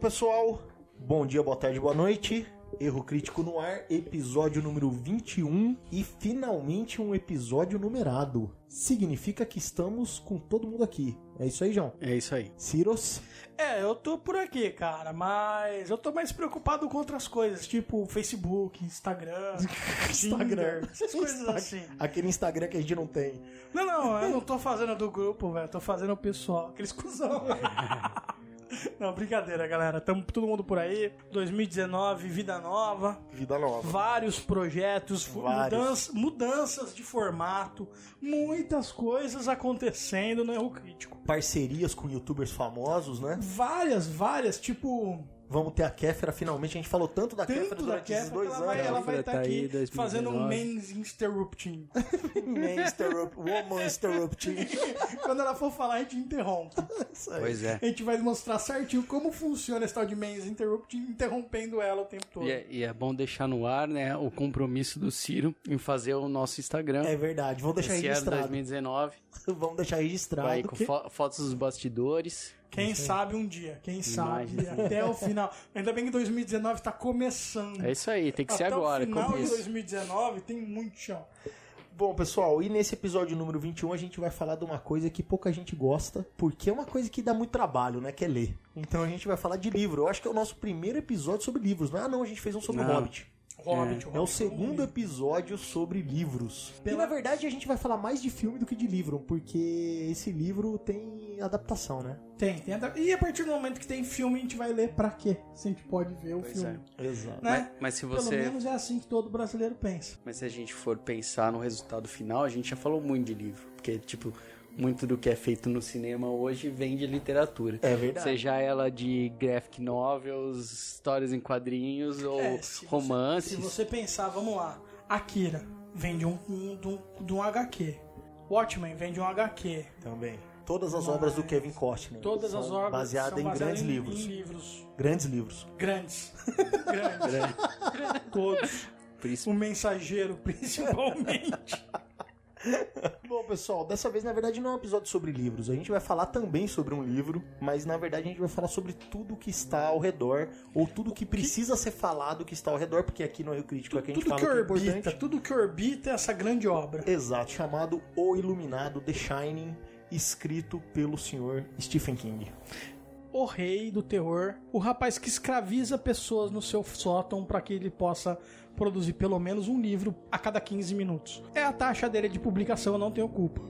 Pessoal, bom dia, boa tarde, boa noite. Erro Crítico no ar, episódio número 21 e finalmente um episódio numerado. Significa que estamos com todo mundo aqui. É isso aí, João? É isso aí. Ciros? É, eu tô por aqui, cara, mas eu tô mais preocupado com outras coisas, tipo Facebook, Instagram, Tinder, essas coisas assim. Aquele Instagram que a gente não tem. Não, não, eu não tô fazendo do grupo, velho, tô fazendo o pessoal, aqueles cuzão. Não, brincadeira, galera. Tamo todo mundo por aí. 2019, vida nova. Vida nova. Vários projetos, Vários. mudança- mudanças de formato, muitas coisas acontecendo no Erro Crítico. Parcerias com youtubers famosos, né? Várias, várias, tipo, Vamos ter a Kéfera finalmente. A gente falou tanto da Kéfera tanto da durante esses Kéfera que dois ela anos. vai, ela Kéfera vai estar tá aqui aí, 2019. fazendo um men's interrupting. Man interrupt- Woman interrupting. Quando ela for falar, a gente interrompe. Isso aí. Pois é. A gente vai mostrar certinho como funciona esse tal de men's interrupting, interrompendo ela o tempo todo. E é, e é bom deixar no ar, né, o compromisso do Ciro em fazer o nosso Instagram. É verdade, vamos deixar Esse ano registrado. 2019. Vamos deixar registrado. Vai com que- fo- fotos dos bastidores. Quem sabe um dia, quem sabe, Imagina. até o final. Ainda bem que 2019 tá começando. É isso aí, tem que ser até agora. o final de começo. 2019 tem muito chão. Bom, pessoal, e nesse episódio número 21 a gente vai falar de uma coisa que pouca gente gosta, porque é uma coisa que dá muito trabalho, né? Que é ler. Então a gente vai falar de livro. Eu acho que é o nosso primeiro episódio sobre livros. Não, é? ah, não, a gente fez um sobre o Não. Hobbit. Hobbit, É o Hobbit, segundo episódio sobre livros. E Pela- na verdade a gente vai falar mais de filme do que de livro, porque esse livro tem adaptação, né? Tem, tem. adap- E a partir do momento que tem filme, a gente vai ler pra quê? Se a gente pode ver o Pois filme. Exato. Né? Mas, mas se Pelo você. menos é assim que todo brasileiro pensa. Mas se a gente for pensar no resultado final, a gente já falou muito de livro. Porque, tipo, muito do que é feito no cinema hoje vem de literatura. É verdade. Seja ela de graphic novels, histórias em quadrinhos ou É, se você- romances. Se você pensar, vamos lá. Akira vem de um, de um, de um HQ. Watchmen vem de um HQ. Também. Todas as obras do Kevin Costner. Todas são as obras baseadas são em baseadas grandes em, livros. em livros Grandes livros. grandes. grandes. Todos. Por isso O mensageiro, principalmente. Bom, pessoal, dessa vez na verdade não é um episódio sobre livros. A gente vai falar também sobre um livro, mas na verdade a gente vai falar sobre tudo que está ao redor, ou tudo que precisa ser falado que está ao redor, porque aqui no Rio Crítico é que a gente tudo fala que que é orbita, importante. tudo que orbita essa grande obra. Exato, chamado O Iluminado, The Shining, escrito pelo senhor Stephen King. O rei do terror, o rapaz que escraviza pessoas no seu sótão para que ele possa produzir pelo menos um livro a cada 15 minutos. É a taxa dele de publicação, eu não tenho culpa.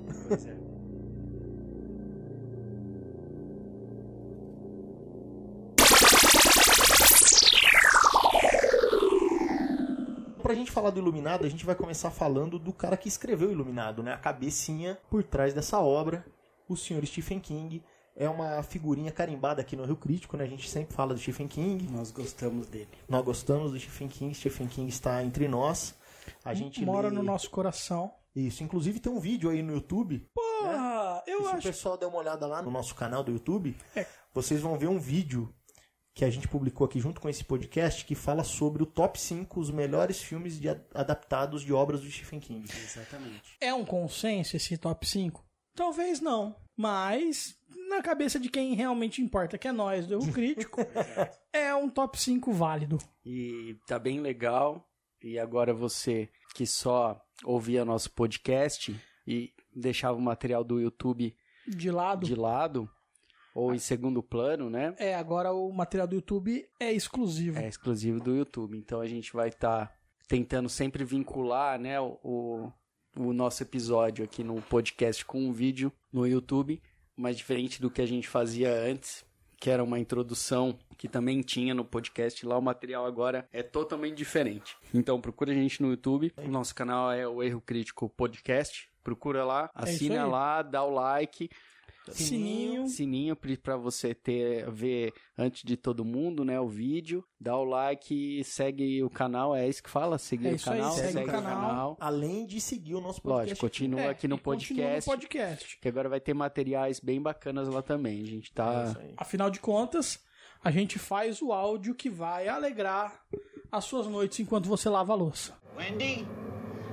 Pra gente falar do Iluminado, a gente vai começar falando do cara que escreveu o Iluminado, né? A cabecinha por trás dessa obra, o senhor Stephen King. É uma figurinha carimbada aqui no Rio Crítico, né? A gente sempre fala do Stephen King. nós gostamos dele. Nós gostamos do Stephen King, Stephen King está entre nós. A gente Mora lê- no nosso coração. Isso, inclusive tem um vídeo aí no YouTube. Porra, eu E se o acho. pessoal der uma olhada lá no nosso canal do YouTube, É. vocês vão ver um vídeo que a gente publicou aqui junto com esse podcast que fala sobre o top 5 os melhores filmes de adaptados de obras do Stephen King. Exatamente. É um consenso esse top 5? Talvez não. Mas, na cabeça de quem realmente importa, que é nós do Erro Crítico, é um top 5 válido. E tá bem legal. E agora você que só ouvia nosso podcast e deixava o material do YouTube De lado. de lado, ou em segundo plano, né? É, agora o material do YouTube é exclusivo. É exclusivo do YouTube. Então a gente vai estar tentando sempre vincular, né, o, o, nosso episódio aqui no podcast com um vídeo no YouTube, mas diferente do que a gente fazia antes, que era uma introdução que também tinha no podcast lá. O material agora é totalmente diferente. Então procura a gente no YouTube. O nosso canal é o Erro Crítico Podcast. Procura lá, É assina aí. lá, dá o like. Sininho. Sininho para você ter ver antes de todo mundo, né, o vídeo. Dá o like, segue o canal, é isso que fala, seguir É o isso aí, canal, segue segue, o canal. Além de seguir o nosso podcast. Lógico, continua É, aqui no podcast, no podcast. que agora vai ter materiais bem bacanas lá também. A gente É tá aí. Afinal de contas, a gente faz o áudio que vai alegrar as suas noites enquanto você lava a louça. Wendy,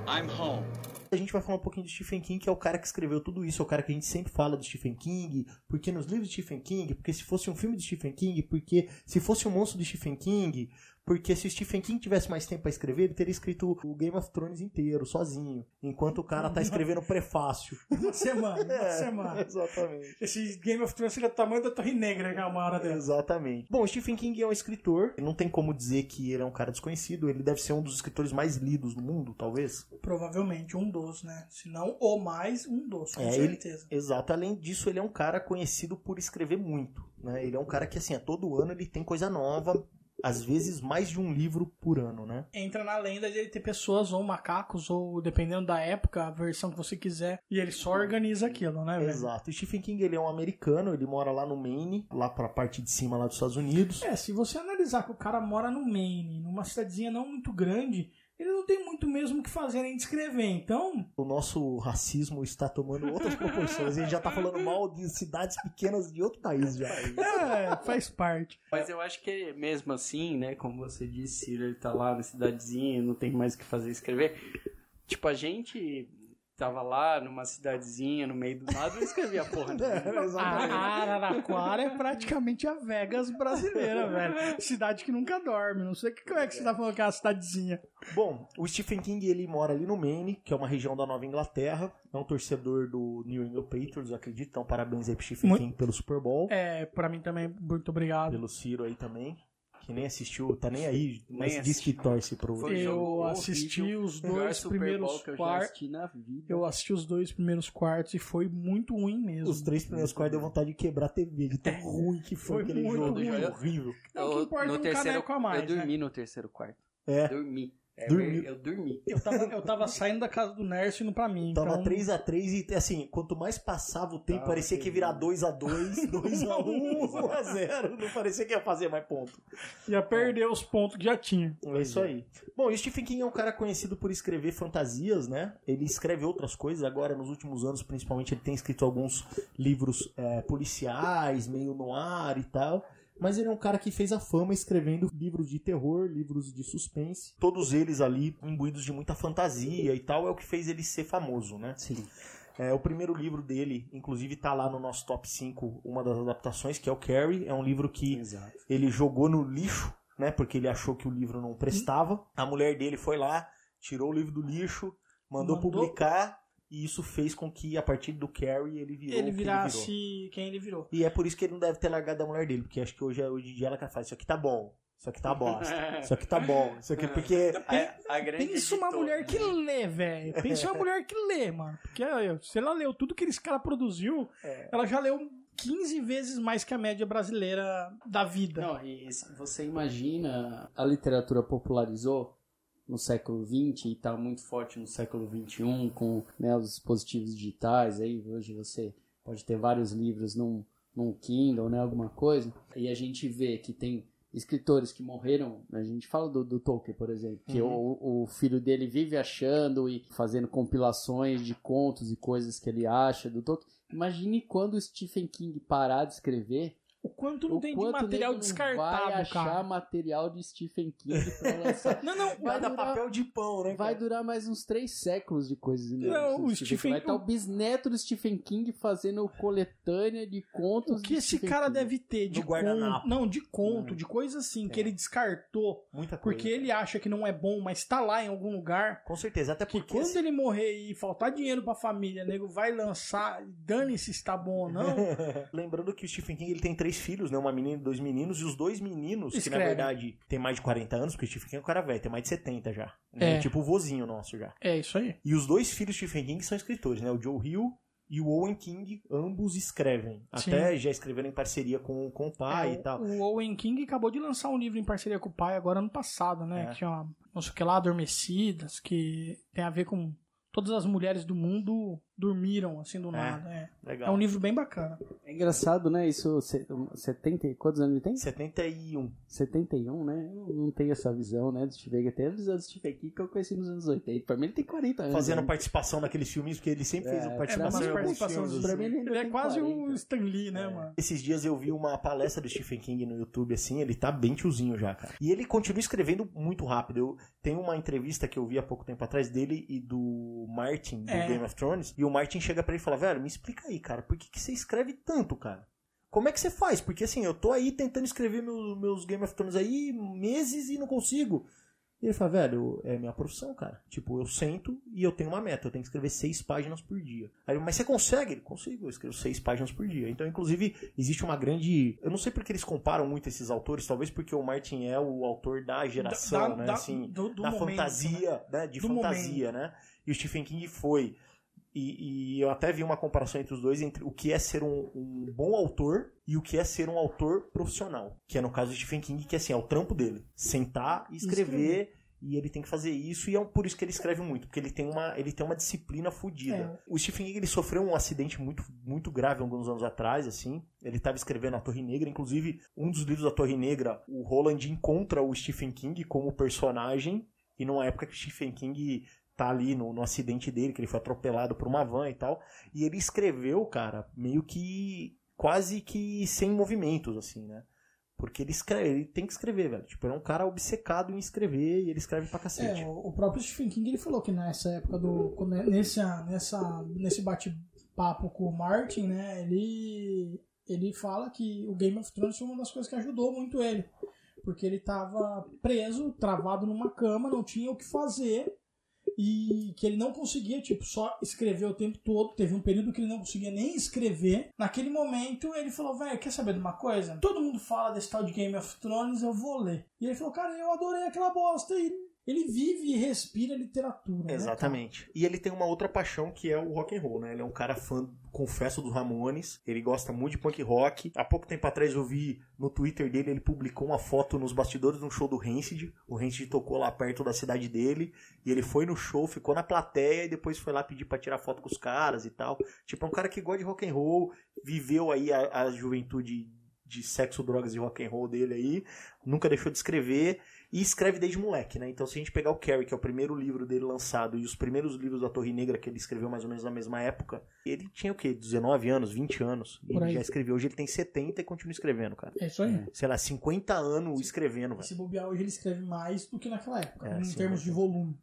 I'm home. A gente vai falar um pouquinho de Stephen King, que é o cara que escreveu tudo isso, é o cara que a gente sempre fala do Stephen King, porque nos livros de Stephen King, porque se fosse um filme de Stephen King, porque se fosse um monstro de Stephen King, porque se o Stephen King tivesse mais tempo pra escrever, ele teria escrito o Game of Thrones inteiro, sozinho, enquanto o cara tá escrevendo o prefácio. Uma semana, uma É, semana. Exatamente. Esse Game of Thrones seria do tamanho da Torre Negra, que é uma hora. Exatamente. Bom, o Stephen King é um escritor, não tem como dizer que ele é um cara desconhecido, ele deve ser um dos escritores mais lidos no mundo, talvez. Provavelmente um dos, né? Se não o mais, um dos, com É, ele- certeza. Exato. Além disso, ele é um cara conhecido por escrever muito. Né? Ele é um cara que, assim, a todo ano ele tem coisa nova, às vezes mais de um livro por ano, né? Entra na lenda de ele ter pessoas ou macacos, ou dependendo da época, a versão que você quiser, e ele só organiza aquilo, né, velho? Exato. O Stephen King, ele é um americano, ele mora lá no Maine, lá pra parte de cima lá dos Estados Unidos. É, se você analisar que o cara mora no Maine, numa cidadezinha não muito grande, ele não tem muito mesmo o que fazer nem descrever. Então, O nosso racismo está tomando outras proporções. A gente já tá falando mal de cidades pequenas de outro país já. é, faz parte. Mas eu acho que mesmo assim, né, como você disse, ele tá lá na cidadezinha, não tem mais o que fazer escrever. Tipo, a gente tava lá numa cidadezinha, no meio do nada, não escrevia porra nenhuma. Exatamente. A Araraquara é praticamente a Vegas brasileira, velho. Cidade que nunca dorme. Não sei o que como é que você tá falando que é uma cidadezinha. Bom, o Stephen King ele mora ali no Maine, que é uma região da Nova Inglaterra. É um torcedor do New England Patriots, eu acredito. Então, parabéns aí pro Stephen Muito- King pelo Super Bowl. É, pra mim também, muito obrigado. Pelo Ciro aí também. Que nem assistiu, tá nem aí, mas Nem diz que torce pro. Foi Eu assisti horrível, os dois primeiros eu quartos. Eu assisti os dois primeiros quartos e foi muito ruim mesmo. Os três primeiros quartos deu vontade de quebrar a TV, de tão ruim que foi, Foi aquele muito jogo. ruim. horrível. Não, o que importa é um caneco a mais, Eu dormi no terceiro quarto. É. Dormi. É, Dormiu. Eu dormi. Eu tava, eu tava saindo da casa do Nerso indo pra mim. Tava então... 3x3 e assim, quanto mais passava o tempo, Tava parecia que ia virar terrível. 2x2, 2x1, 1x0. Não parecia que ia fazer mais ponto. Ia perder os pontos que já tinha. É isso aí. Bom, o Stephen King é um cara conhecido por escrever fantasias, né? Ele escreve outras coisas. Agora, nos últimos anos, principalmente, ele tem escrito alguns livros é, policiais, meio no ar e tal. Mas ele é um cara que fez a fama escrevendo livros de terror, livros de suspense. Todos eles ali imbuídos de muita fantasia e tal. É o que fez ele ser famoso, né? Sim. É, o primeiro livro dele, inclusive, tá lá no nosso top 5, uma das adaptações, que é o Carrie. É um livro que Exato. ele jogou no lixo, né? Porque ele achou que o livro não prestava. A mulher dele foi lá, tirou o livro do lixo, mandou, Mandou- publicar, e isso fez com que, a partir do Carrie, ele virou Ele o que virasse virou. quem ele virou. E é por isso que ele não deve ter largado a mulher dele, porque acho que hoje, é- hoje em dia ela que faz, isso aqui tá bom, isso aqui tá bosta, isso aqui tá bom, isso aqui porque... A, a grande Pensa uma mulher que né? lê, velho. Pensa uma mulher que lê, mano. Porque se ela leu tudo que esse cara produziu, É. ela já leu 15 vezes mais que a média brasileira da vida. Não, e se você imagina, a literatura popularizou no século XX e está muito forte no século XXI com né, os dispositivos digitais. Aí hoje você pode ter vários livros num, num Kindle, né, alguma coisa. E a gente vê que tem escritores que morreram. A gente fala do, do Tolkien, por exemplo, que o, o filho dele vive achando e fazendo compilações de contos e coisas que ele acha do Tolkien. Imagine quando o Stephen King parar de escrever O quanto não o tem de material descartado, vai achar cara. material de Stephen King pra lançar. Não, não, Vai dar durar- papel de pão, né, Vai cara? durar mais uns três séculos de coisas inéditas. Não, o Stephen King. Stephen- Vai estar o bisneto do Stephen King fazendo coletânea de contos O que esse Stephen cara King. deve ter de guardanapo. conto. Não, de conto, de coisa assim, que ele descartou. Muita coisa. Porque ele acha que não é bom, mas tá lá em algum lugar. Com certeza, até Que porque... quando assim, ele morrer e faltar dinheiro pra família, nego vai lançar, dane-se se tá bom ou não. Lembrando que o Stephen King ele tem três filhos, né? Uma menina e dois meninos, e os dois meninos, que na Escreve. verdade tem mais de 40 anos, porque o Stephen King é um cara velho, tem mais de 70 já. né? É. Tipo o vozinho nosso já. É isso aí. E os dois filhos de Stephen King são escritores, né? O Joe Hill e o Owen King, ambos escrevem. Até já escreveram em parceria com, com o pai É, e tal. O Owen King acabou de lançar um livro em parceria com o pai agora ano passado, né? É. Que chama, não sei o que lá, Adormecidas, que tem a ver com todas as mulheres do mundo dormiram, assim, do nada. É, Legal. é um livro bem bacana. É engraçado, né? Isso, se- 70, quantos anos ele tem? 71. 71, né? Eu não tenho essa visão, né, do Stephen King. Até a visão do Stephen King que eu conheci nos anos 80. Pra mim ele tem 40 anos. Fazendo né? participação naqueles filmes, porque ele sempre fez É, uma é, participação umas em participações filmes. Pra assim. mim ele ainda Ele é tem quase 40. o Stan Lee, né, mano? Esses dias eu vi uma palestra do Stephen King no YouTube, assim, ele tá bem tiozinho já, cara. E ele continua escrevendo muito rápido. Eu tenho uma entrevista que eu vi há pouco tempo atrás dele e do Martin, do É. Game of Thrones, e o Martin chega pra ele e fala, velho, me explica aí, cara, por que, que você escreve tanto, cara? Como é que você faz? Porque assim, eu tô aí tentando escrever meus, meus Game of Thrones aí meses e não consigo. E ele fala, velho, é minha profissão, cara. Tipo, eu sento e eu tenho uma meta, eu tenho que escrever seis páginas por dia. Aí, ele, mas você consegue? Ele, consigo, eu escrevo seis páginas por dia. Então, inclusive, existe uma grande. Eu não sei porque eles comparam muito esses autores, talvez porque o Martin é o autor da geração, Da- né? da- assim, do- do da momento, fantasia, né? De Do fantasia, né? E o Stephen King foi. E, e eu até vi uma comparação entre os dois, entre o que é ser um, um bom autor e o que é ser um autor profissional. Que é no caso do Stephen King, que assim, é o trampo dele. Sentar e escrever. E ele tem que fazer isso, e é por isso que ele escreve muito, porque ele tem uma, ele tem uma disciplina fodida. É. O Stephen King ele sofreu um acidente muito, muito grave alguns anos atrás, assim. Ele estava escrevendo A Torre Negra, inclusive um dos livros da Torre Negra, o Roland encontra o Stephen King como personagem, e numa época que o Stephen King tá ali no, no acidente dele, que ele foi atropelado por uma van e tal. E ele escreveu, cara, meio que quase que sem movimentos, assim, né? Porque ele escreve, ele tem que escrever, velho. Tipo, ele é um cara obcecado em escrever e ele escreve pra cacete. É, o próprio Stephen King ele falou que nessa época do. quando- Nessa, nessa, nesse bate-papo com o Martin, né? Ele, ele fala que o Game of Thrones foi uma das coisas que ajudou muito ele. Porque ele tava preso, travado numa cama, não tinha o que fazer. E que ele não conseguia, tipo, só escrever o tempo todo. Teve um período que ele não conseguia nem escrever. Naquele momento, ele falou, velho, quer saber de uma coisa? Todo mundo fala desse tal de Game of Thrones, eu vou ler. E ele falou, cara, eu adorei aquela bosta. E ele vive e respira literatura. né, Exatamente. E ele tem uma outra paixão que é o rock and roll, né? Ele é um cara fã, confesso, dos Ramones. Ele gosta muito de punk rock. Há pouco tempo atrás eu vi no Twitter dele, ele publicou uma foto nos bastidores de um show do Rancid. O Rancid tocou lá perto da cidade dele. E ele foi no show, ficou na plateia e depois foi lá pedir pra tirar foto com os caras e tal. Tipo, é um cara que gosta de rock and roll, viveu aí a, a juventude de sexo, drogas e rock and roll dele aí, nunca deixou de escrever e escreve desde moleque, né? Então se a gente pegar o Carrie, que é o primeiro livro dele lançado, e os primeiros livros da Torre Negra que ele escreveu mais ou menos na mesma época, ele tinha o quê? 19 anos, 20 anos, e Por ele aí. já escreveu. Hoje ele tem 70 e continua escrevendo, cara. É isso aí. Sei lá, 50 anos escrevendo, velho. se bobear hoje, ele escreve mais do que naquela época, É, em sim, termos de volume.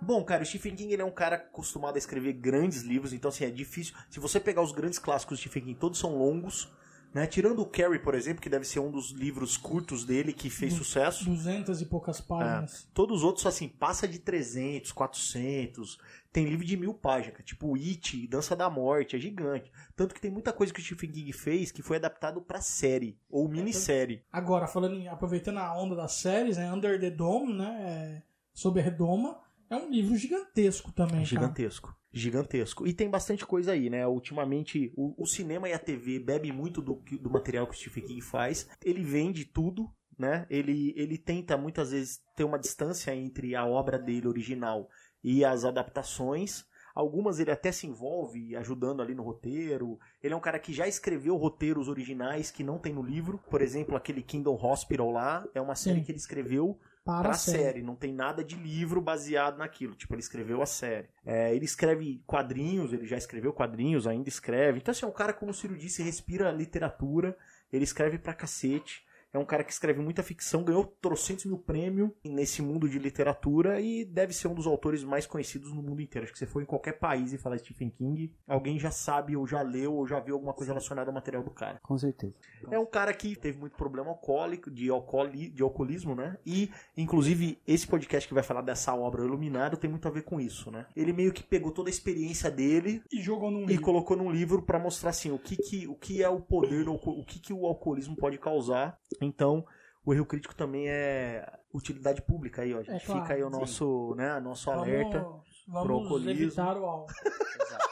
Bom, cara, o Stephen King ele é um cara acostumado a escrever grandes livros, então assim, é difícil. Se você pegar os grandes clássicos do Stephen King, todos são longos, né? Tirando o Carrie, por exemplo, que deve ser um dos livros curtos dele que fez sucesso. Duzentas e poucas páginas. Todos os outros, assim, passa de 300, 400. Tem livro de mil páginas, tipo It, Dança da Morte, é gigante. Tanto que tem muita coisa que o Stephen King fez que foi adaptado pra série, ou minissérie. Agora, falando em, aproveitando a onda das séries, né? Under the Dome, né? é, Sob a Redoma, é um livro gigantesco também, cara. Gigantesco. Gigantesco. E tem bastante coisa aí, né? Ultimamente, o, o cinema e a TV bebem muito do, do material que o Stephen King faz. Ele vende tudo, né? Ele, ele tenta muitas vezes ter uma distância entre a obra dele original e as adaptações. Algumas ele até se envolve ajudando ali no roteiro. Ele é um cara que já escreveu roteiros originais que não tem no livro. Por exemplo, aquele Kingdom Hospital lá é uma série Sim. que ele escreveu Para pra a série. série. Não tem nada de livro baseado naquilo. Tipo, ele escreveu a série. É, ele escreve quadrinhos, ele já escreveu quadrinhos, ainda escreve. Então, assim, é um cara, como o Ciro disse, respira literatura. Ele escreve pra cacete. É um cara que escreve muita ficção, ganhou trocentos mil prêmios nesse mundo de literatura e deve ser um dos autores mais conhecidos no mundo inteiro. Acho que se for em qualquer país e falar Stephen King, alguém já sabe, ou já leu, ou já viu alguma coisa relacionada ao material do cara. Com certeza. É um cara que teve muito problema alcoólico, de, alcooli, de alcoolismo, né? E, inclusive, esse podcast que vai falar dessa obra, Iluminado, tem muito a ver com isso, né? Ele meio que pegou toda a experiência dele E jogou num e livro. colocou num livro pra mostrar, assim, o que, que, o que é o poder, o que, que o alcoolismo pode causar. Então, o erro crítico também é utilidade pública aí, ó. gente. É claro, Fica aí o sim. nosso, né, nosso alerta. Vamos, pro vamos alcoolismo. evitar o álcool.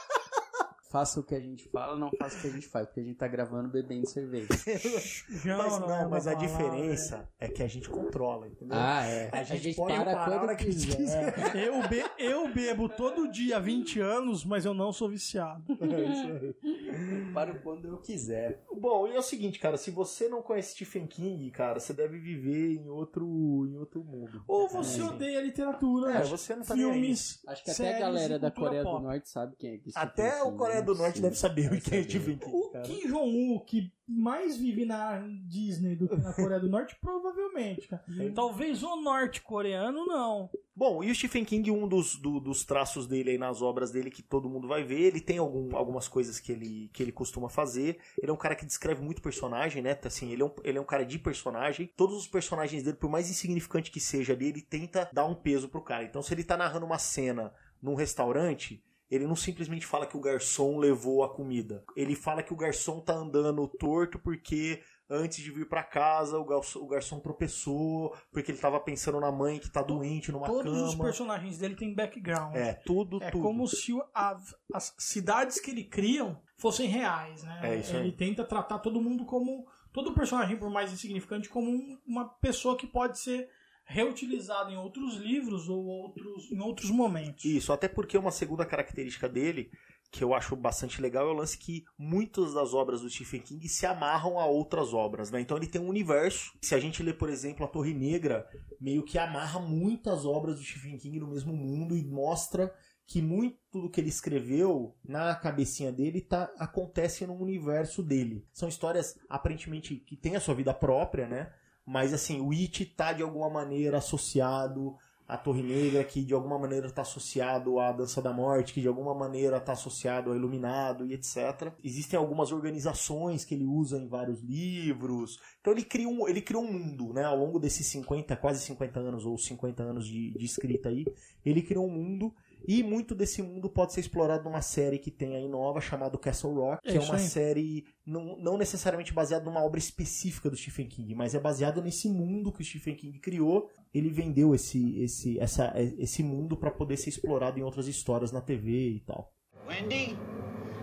faça o que a gente fala, não faça o que a gente faz, porque a gente tá gravando bebendo cerveja. Já Mas não, vou mas a falar, diferença é que a gente controla, entendeu? Ah, é. A gente pode para parar a quando que a gente quiser. né? Eu, be eu bebo todo dia há 20 anos, mas eu não sou viciado. É isso aí. Para quando eu quiser. Bom, e é o seguinte, cara, se você não conhece Stephen King, cara, você deve viver em outro, em outro mundo. Ou você É. odeia literatura, É, você não tá filmes, Acho que até a galera da Coreia pop. do Norte sabe quem é que Até o King, Coreia né? do Norte Sim. deve saber o que é saber. Stephen King, O. Kim Jong-un, que mais vive na Disney do que na Coreia do Norte, provavelmente, cara. Talvez o norte-coreano, não. Bom, e o Stephen King, um dos, do- dos traços dele aí nas obras dele que todo mundo vai ver, ele tem algum- algumas coisas que ele, que ele costuma fazer. Ele é um cara que descreve muito personagem, né? Assim, ele é, um, ele é um cara de personagem. Todos os personagens dele, por mais insignificante que seja ali, ele tenta dar um peso pro cara. Então, se ele tá narrando uma cena num restaurante, ele não simplesmente fala que o garçom levou a comida. Ele fala que o garçom tá andando torto porque antes de vir pra casa o garçom, o garçom tropeçou, porque ele tava pensando na mãe que tá doente numa Todos os cama. personagens dele têm background. É, tudo, É tudo. como se a- as cidades que ele criam fossem reais, né? É isso aí. ele tenta tratar todo mundo como. Todo personagem, por mais insignificante, como um- uma pessoa que pode ser reutilizada em outros livros ou outros, em outros momentos. Isso, até porque uma segunda característica dele, que eu acho bastante legal, é o lance que muitas das obras do Stephen King se amarram a outras obras, né? Então ele tem um universo. Se a gente lê, por exemplo, A Torre Negra, meio que amarra muitas obras do Stephen King no mesmo mundo e mostra que muito do que ele escreveu na cabecinha dele tá, acontece no universo dele. São histórias aparentemente que têm a sua vida própria, né? Mas assim, o It tá de alguma maneira associado à Torre Negra, que de alguma maneira está associado à Dança da Morte, que de alguma maneira está associado ao Iluminado e etc. Existem algumas organizações que ele usa em vários livros. Então ele cria um, ele criou um mundo, né? Ao longo desses 50, quase 50 anos ou 50 anos de, de escrita aí, ele criou um mundo e muito desse mundo pode ser explorado numa série que tem aí nova chamada Castle Rock, É que é isso uma aí. série não, não necessariamente baseada numa obra específica do Stephen King, mas é baseado nesse mundo que o Stephen King criou. Ele vendeu esse, esse, essa, esse mundo para poder ser explorado em outras histórias na TV e tal. Wendy,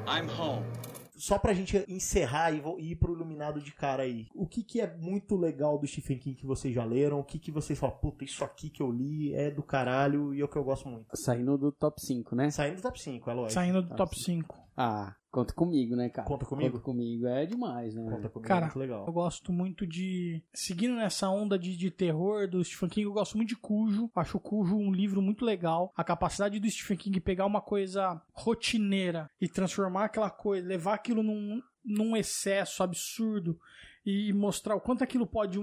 I'm home. Só pra gente encerrar e e ir pro Iluminado de cara aí. O que, que é muito legal do Stephen King que vocês já leram? O que, que vocês falam, puta, isso aqui que eu li é do caralho e é o que eu gosto muito. Saindo do top 5, né? Saindo do top 5, é lógico. Saindo do top sim. 5. Ah, conta comigo, né, cara? Conta comigo? Conta comigo é demais, né? Conta comigo, Cara, é muito legal. Eu gosto muito de. Seguindo nessa onda de, de terror do Stephen King, eu gosto muito de Cujo. Acho o Cujo um livro muito legal. A capacidade do Stephen King pegar uma coisa rotineira e transformar aquela coisa, levar aquilo num, num excesso absurdo e mostrar o quanto aquilo pode.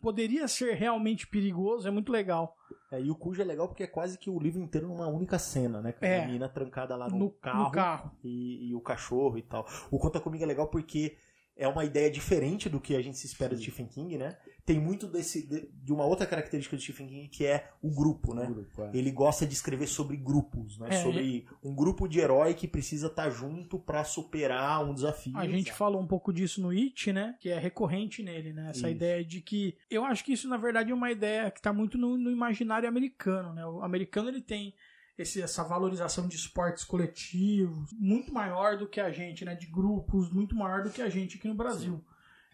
Poderia ser realmente perigoso, é muito legal. É, e o Cujo é legal porque é quase que o livro inteiro numa única cena, né? Com É. a menina trancada lá no, No, carro, no carro. E, e o cachorro e tal. O Conta Comigo é legal porque é uma ideia diferente do que a gente se espera do Stephen King, né? Tem muito desse, de, de uma outra característica do Stephen King que é o grupo, né? Grupo, é. Ele gosta de escrever sobre grupos, né? É, sobre um grupo de herói que precisa estar junto pra superar um desafio. A gente falou um pouco disso no It, né? Que é recorrente nele, né? Essa Isso. ideia de que. Eu acho que isso, na verdade, é uma ideia que tá muito no, no imaginário americano, né? O americano ele tem esse- essa valorização de esportes coletivos muito maior do que a gente, né? De grupos muito maior do que a gente aqui no Brasil.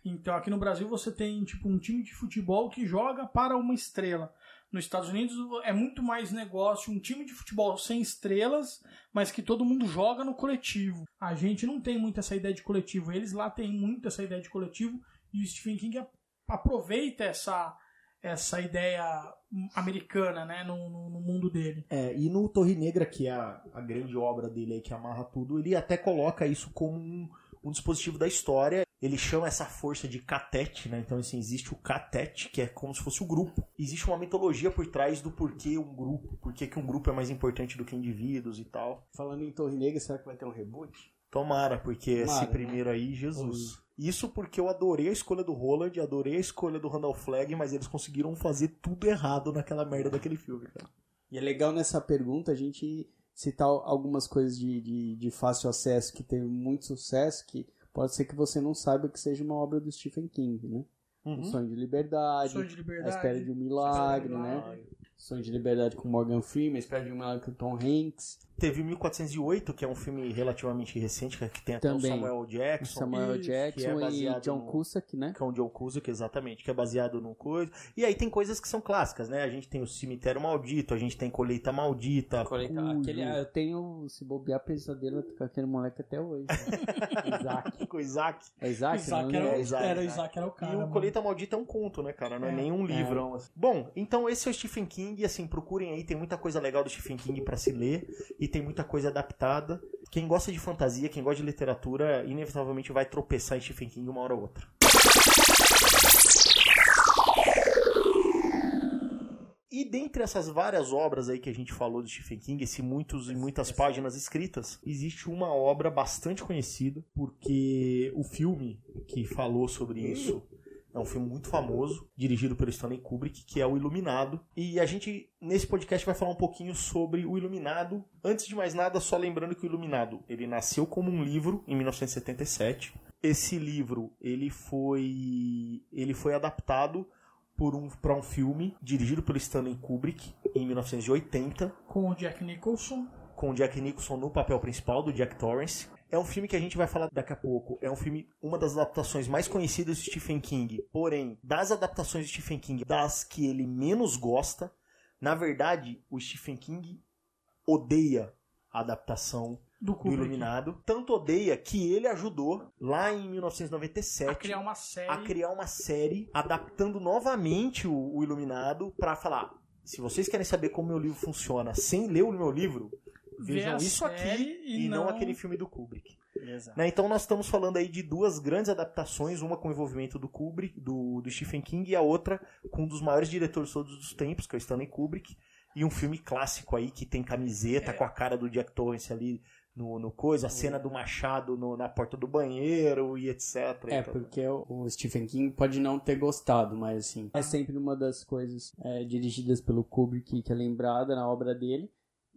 Então, aqui no Brasil você tem tipo um time de futebol que joga para uma estrela. Nos Estados Unidos é muito mais negócio um time de futebol sem estrelas, mas que todo mundo joga no coletivo. A gente não tem muito essa ideia de coletivo. Eles lá têm muito essa ideia de coletivo e o Stephen King aproveita essa essa ideia americana, né, no, no- no mundo dele. É, e no Torre Negra, que é a, a grande obra dele aí que amarra tudo, ele até coloca isso como um, um dispositivo da história. Ele chama essa força de catete, né? Então, assim, existe o catete, que é como se fosse o grupo. Existe uma mitologia por trás do porquê um grupo, por que que um grupo é mais importante do que indivíduos e tal. Falando em Torre Negra, será que vai ter um reboot? Tomara, porque esse Tomara, né? primeiro aí, Jesus. Isso porque eu adorei a escolha do Roland, adorei a escolha do Randall Flagg, mas eles conseguiram fazer tudo errado naquela merda daquele filme, cara. E é legal nessa pergunta a gente citar algumas coisas de, de, de fácil acesso que teve muito sucesso, que pode ser que você não saiba que seja uma obra do Stephen King, né? Uhum. O Sonho de Liberdade, Sonho de A Liberdade. Espera de um Milagre, de um né? Sonho de Liberdade com Morgan Freeman, Espera de um Milagre com Tom Hanks. teve 1408, que é um filme relativamente recente, que tem até o Também. Samuel Jackson. Samuel Jackson é e baseado John no- Cusack, né? que é o John Cusack, exatamente, que é baseado num coisa. E aí tem coisas que são clássicas, né? A gente tem o Cemitério Maldito, a gente tem Colheita Maldita. Aquele, Cujo, ah, eu tenho, se bobear, pesadelo com aquele moleque até hoje. Isaac. com o Isaac. É Isaac? Isaac não, era? É, Isaac, era, o Isaac. Isaac era o cara. e o mano. Colheita Maldita é um conto, né, cara? Não é, É. nenhum livrão. assim. Bom, então esse é o Stephen King, assim, procurem aí, tem muita coisa legal do Stephen King pra se ler e tem muita coisa adaptada. Quem gosta de fantasia, quem gosta de literatura, inevitavelmente vai tropeçar em Stephen King uma hora ou outra. E dentre essas várias obras aí que a gente falou do Stephen King, esse muitos e muitas páginas escritas, existe uma obra bastante conhecida, porque o filme que falou sobre isso é um filme muito famoso, dirigido pelo Stanley Kubrick, que é o Iluminado. E a gente, nesse podcast, vai falar um pouquinho sobre o Iluminado. Antes de mais nada, só lembrando que o Iluminado, ele nasceu como um livro em 1977. Esse livro, ele foi, ele foi adaptado por um, para um filme dirigido pelo Stanley Kubrick em 1980 Com o Jack Nicholson. com o Jack Nicholson no papel principal do Jack Torrance. É um filme que a gente vai falar daqui a pouco. É um filme, uma das adaptações mais conhecidas de Stephen King. Porém, das adaptações de Stephen King, das que ele menos gosta, na verdade, o Stephen King odeia a adaptação Do do. Iluminado. Tanto odeia que ele ajudou, lá em 1997, A criar uma série. a criar uma série adaptando novamente o, o Iluminado pra falar: se vocês querem saber como meu livro funciona sem ler o meu livro, vejam isso aqui e, e não... não- aquele filme do Kubrick. Exato. Né, Então nós estamos falando aí de duas grandes adaptações, uma com o envolvimento do Kubrick, do, do Stephen King, e a outra com um dos maiores diretores de todos os tempos, que é o Stanley Kubrick, e um filme clássico aí que tem camiseta É. com a cara do Jack Torrance ali no, no coisa, a cena do machado no- na porta do banheiro e etc. É, Então, porque o o Stephen King pode não ter gostado, mas assim, é sempre uma das coisas é, dirigidas pelo Kubrick que é lembrada na obra dele.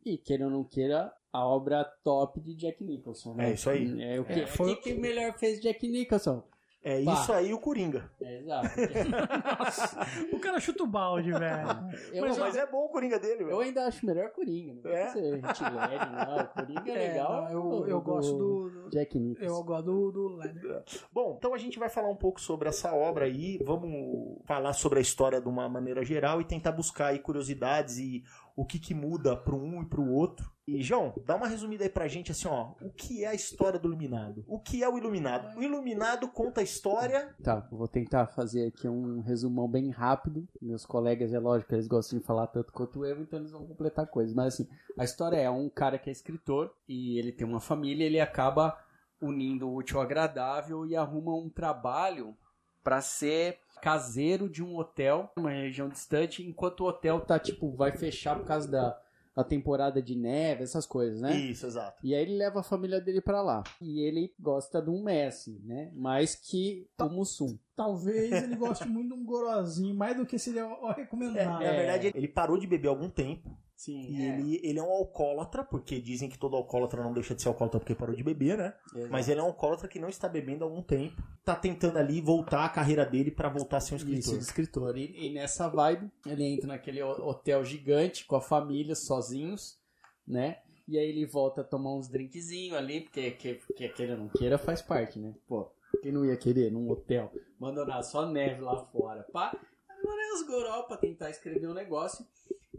E queira ou não queira, a obra top de Jack Nicholson, né? É isso aí. É, o que, É, foi- o que melhor fez Jack Nicholson? É Pá. isso aí o Coringa. É, exato. Nossa, o cara chuta o balde, velho. Eu, Mas, mas é bom o Coringa dele, eu velho. ainda acho melhor Coringa. Não É? ser Hitlere, não. O Coringa é, É, legal. não, eu, eu gosto do. do- Jack Nicholson. Eu gosto do, do Leather. Bom, então a gente vai falar um pouco sobre essa obra aí, vamos falar sobre a história de uma maneira geral e tentar buscar aí curiosidades e o que que muda para um e para o outro. E, João, dá uma resumida aí pra gente assim, ó, o que é a história do Iluminado? O que é o Iluminado? O Iluminado conta a história... Tá, vou tentar fazer aqui um resumão bem rápido. Meus colegas, é lógico, eles gostam de falar tanto quanto eu, então eles vão completar coisas. Mas assim, a história é um cara que é escritor e ele tem uma família, ele acaba unindo o útil ao agradável e arruma um trabalho para ser caseiro de um hotel, uma região distante, enquanto o hotel tá tipo vai fechar por causa da, da temporada de neve, essas coisas, né? Isso, exato. E aí ele leva a família dele pra lá. E ele gosta de um Messi, né? Mais que o Mussum. Talvez ele goste muito de um gorozinho, mais do que seria É, recomendado. Na verdade, ele parou de beber há algum tempo Sim. e ele, ele é um alcoólatra, porque dizem que todo alcoólatra não deixa de ser alcoólatra porque parou de beber, né? é, Mas ele é um alcoólatra que não está bebendo há algum tempo. Tá tentando ali voltar a carreira dele pra voltar a ser um Isso, escritor. de escritor. E, e nessa vibe, ele entra naquele ho- hotel gigante com a família, sozinhos, né? E aí ele volta a tomar uns drinkzinhos ali, porque que, que queira ou não queira faz parte, né? Pô, quem não ia querer num hotel? Abandonar só neve lá fora. Pá, agora é os goró pra tentar escrever um negócio.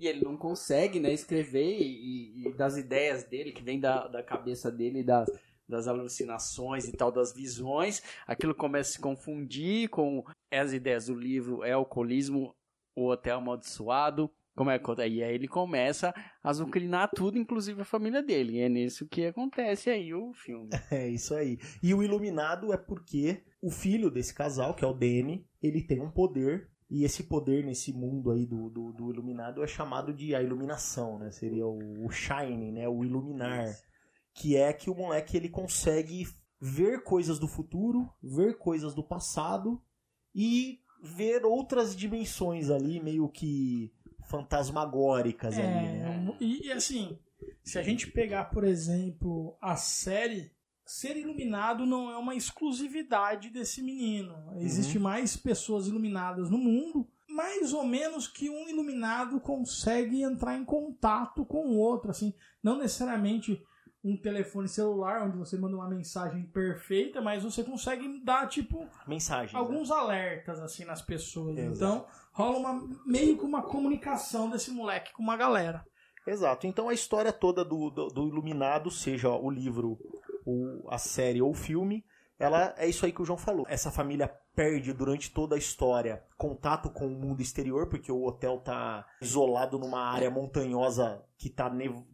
E ele não consegue, né, escrever e, e- das ideias dele, que vem da, da cabeça dele, das, das alucinações e tal, das visões, aquilo começa a se confundir com as ideias do livro, é alcoolismo, o hotel amaldiçoado, como é que E aí ele começa a azucrinar tudo, inclusive a família dele. E é nisso que acontece aí o filme. É isso aí. E o iluminado é porque o filho desse casal, que é o Danny, ele tem um poder. E esse poder nesse mundo aí do, do, do iluminado é chamado de a iluminação, né? Seria o, o shine, né? O iluminar. Que é que o moleque ele consegue ver coisas do futuro, ver coisas do passado e ver outras dimensões ali, meio que fantasmagóricas ali, né? É, e assim, se a gente pegar, por exemplo, a série, ser iluminado não é uma exclusividade desse menino. Uhum. Existem mais pessoas iluminadas no mundo, mais ou menos que um iluminado consegue entrar em contato com o outro, assim, não necessariamente um telefone celular onde você manda uma mensagem perfeita, mas você consegue dar tipo Mensagem. né? alguns alertas assim nas pessoas. Exato. Então, rola uma meio que uma comunicação desse moleque com uma galera. Exato. Então a história toda do, do, do Iluminado, seja o livro, ou a série ou o filme, ela é isso aí que o João falou. Essa família perde durante toda a história contato com o mundo exterior, porque o hotel tá isolado numa área montanhosa que tá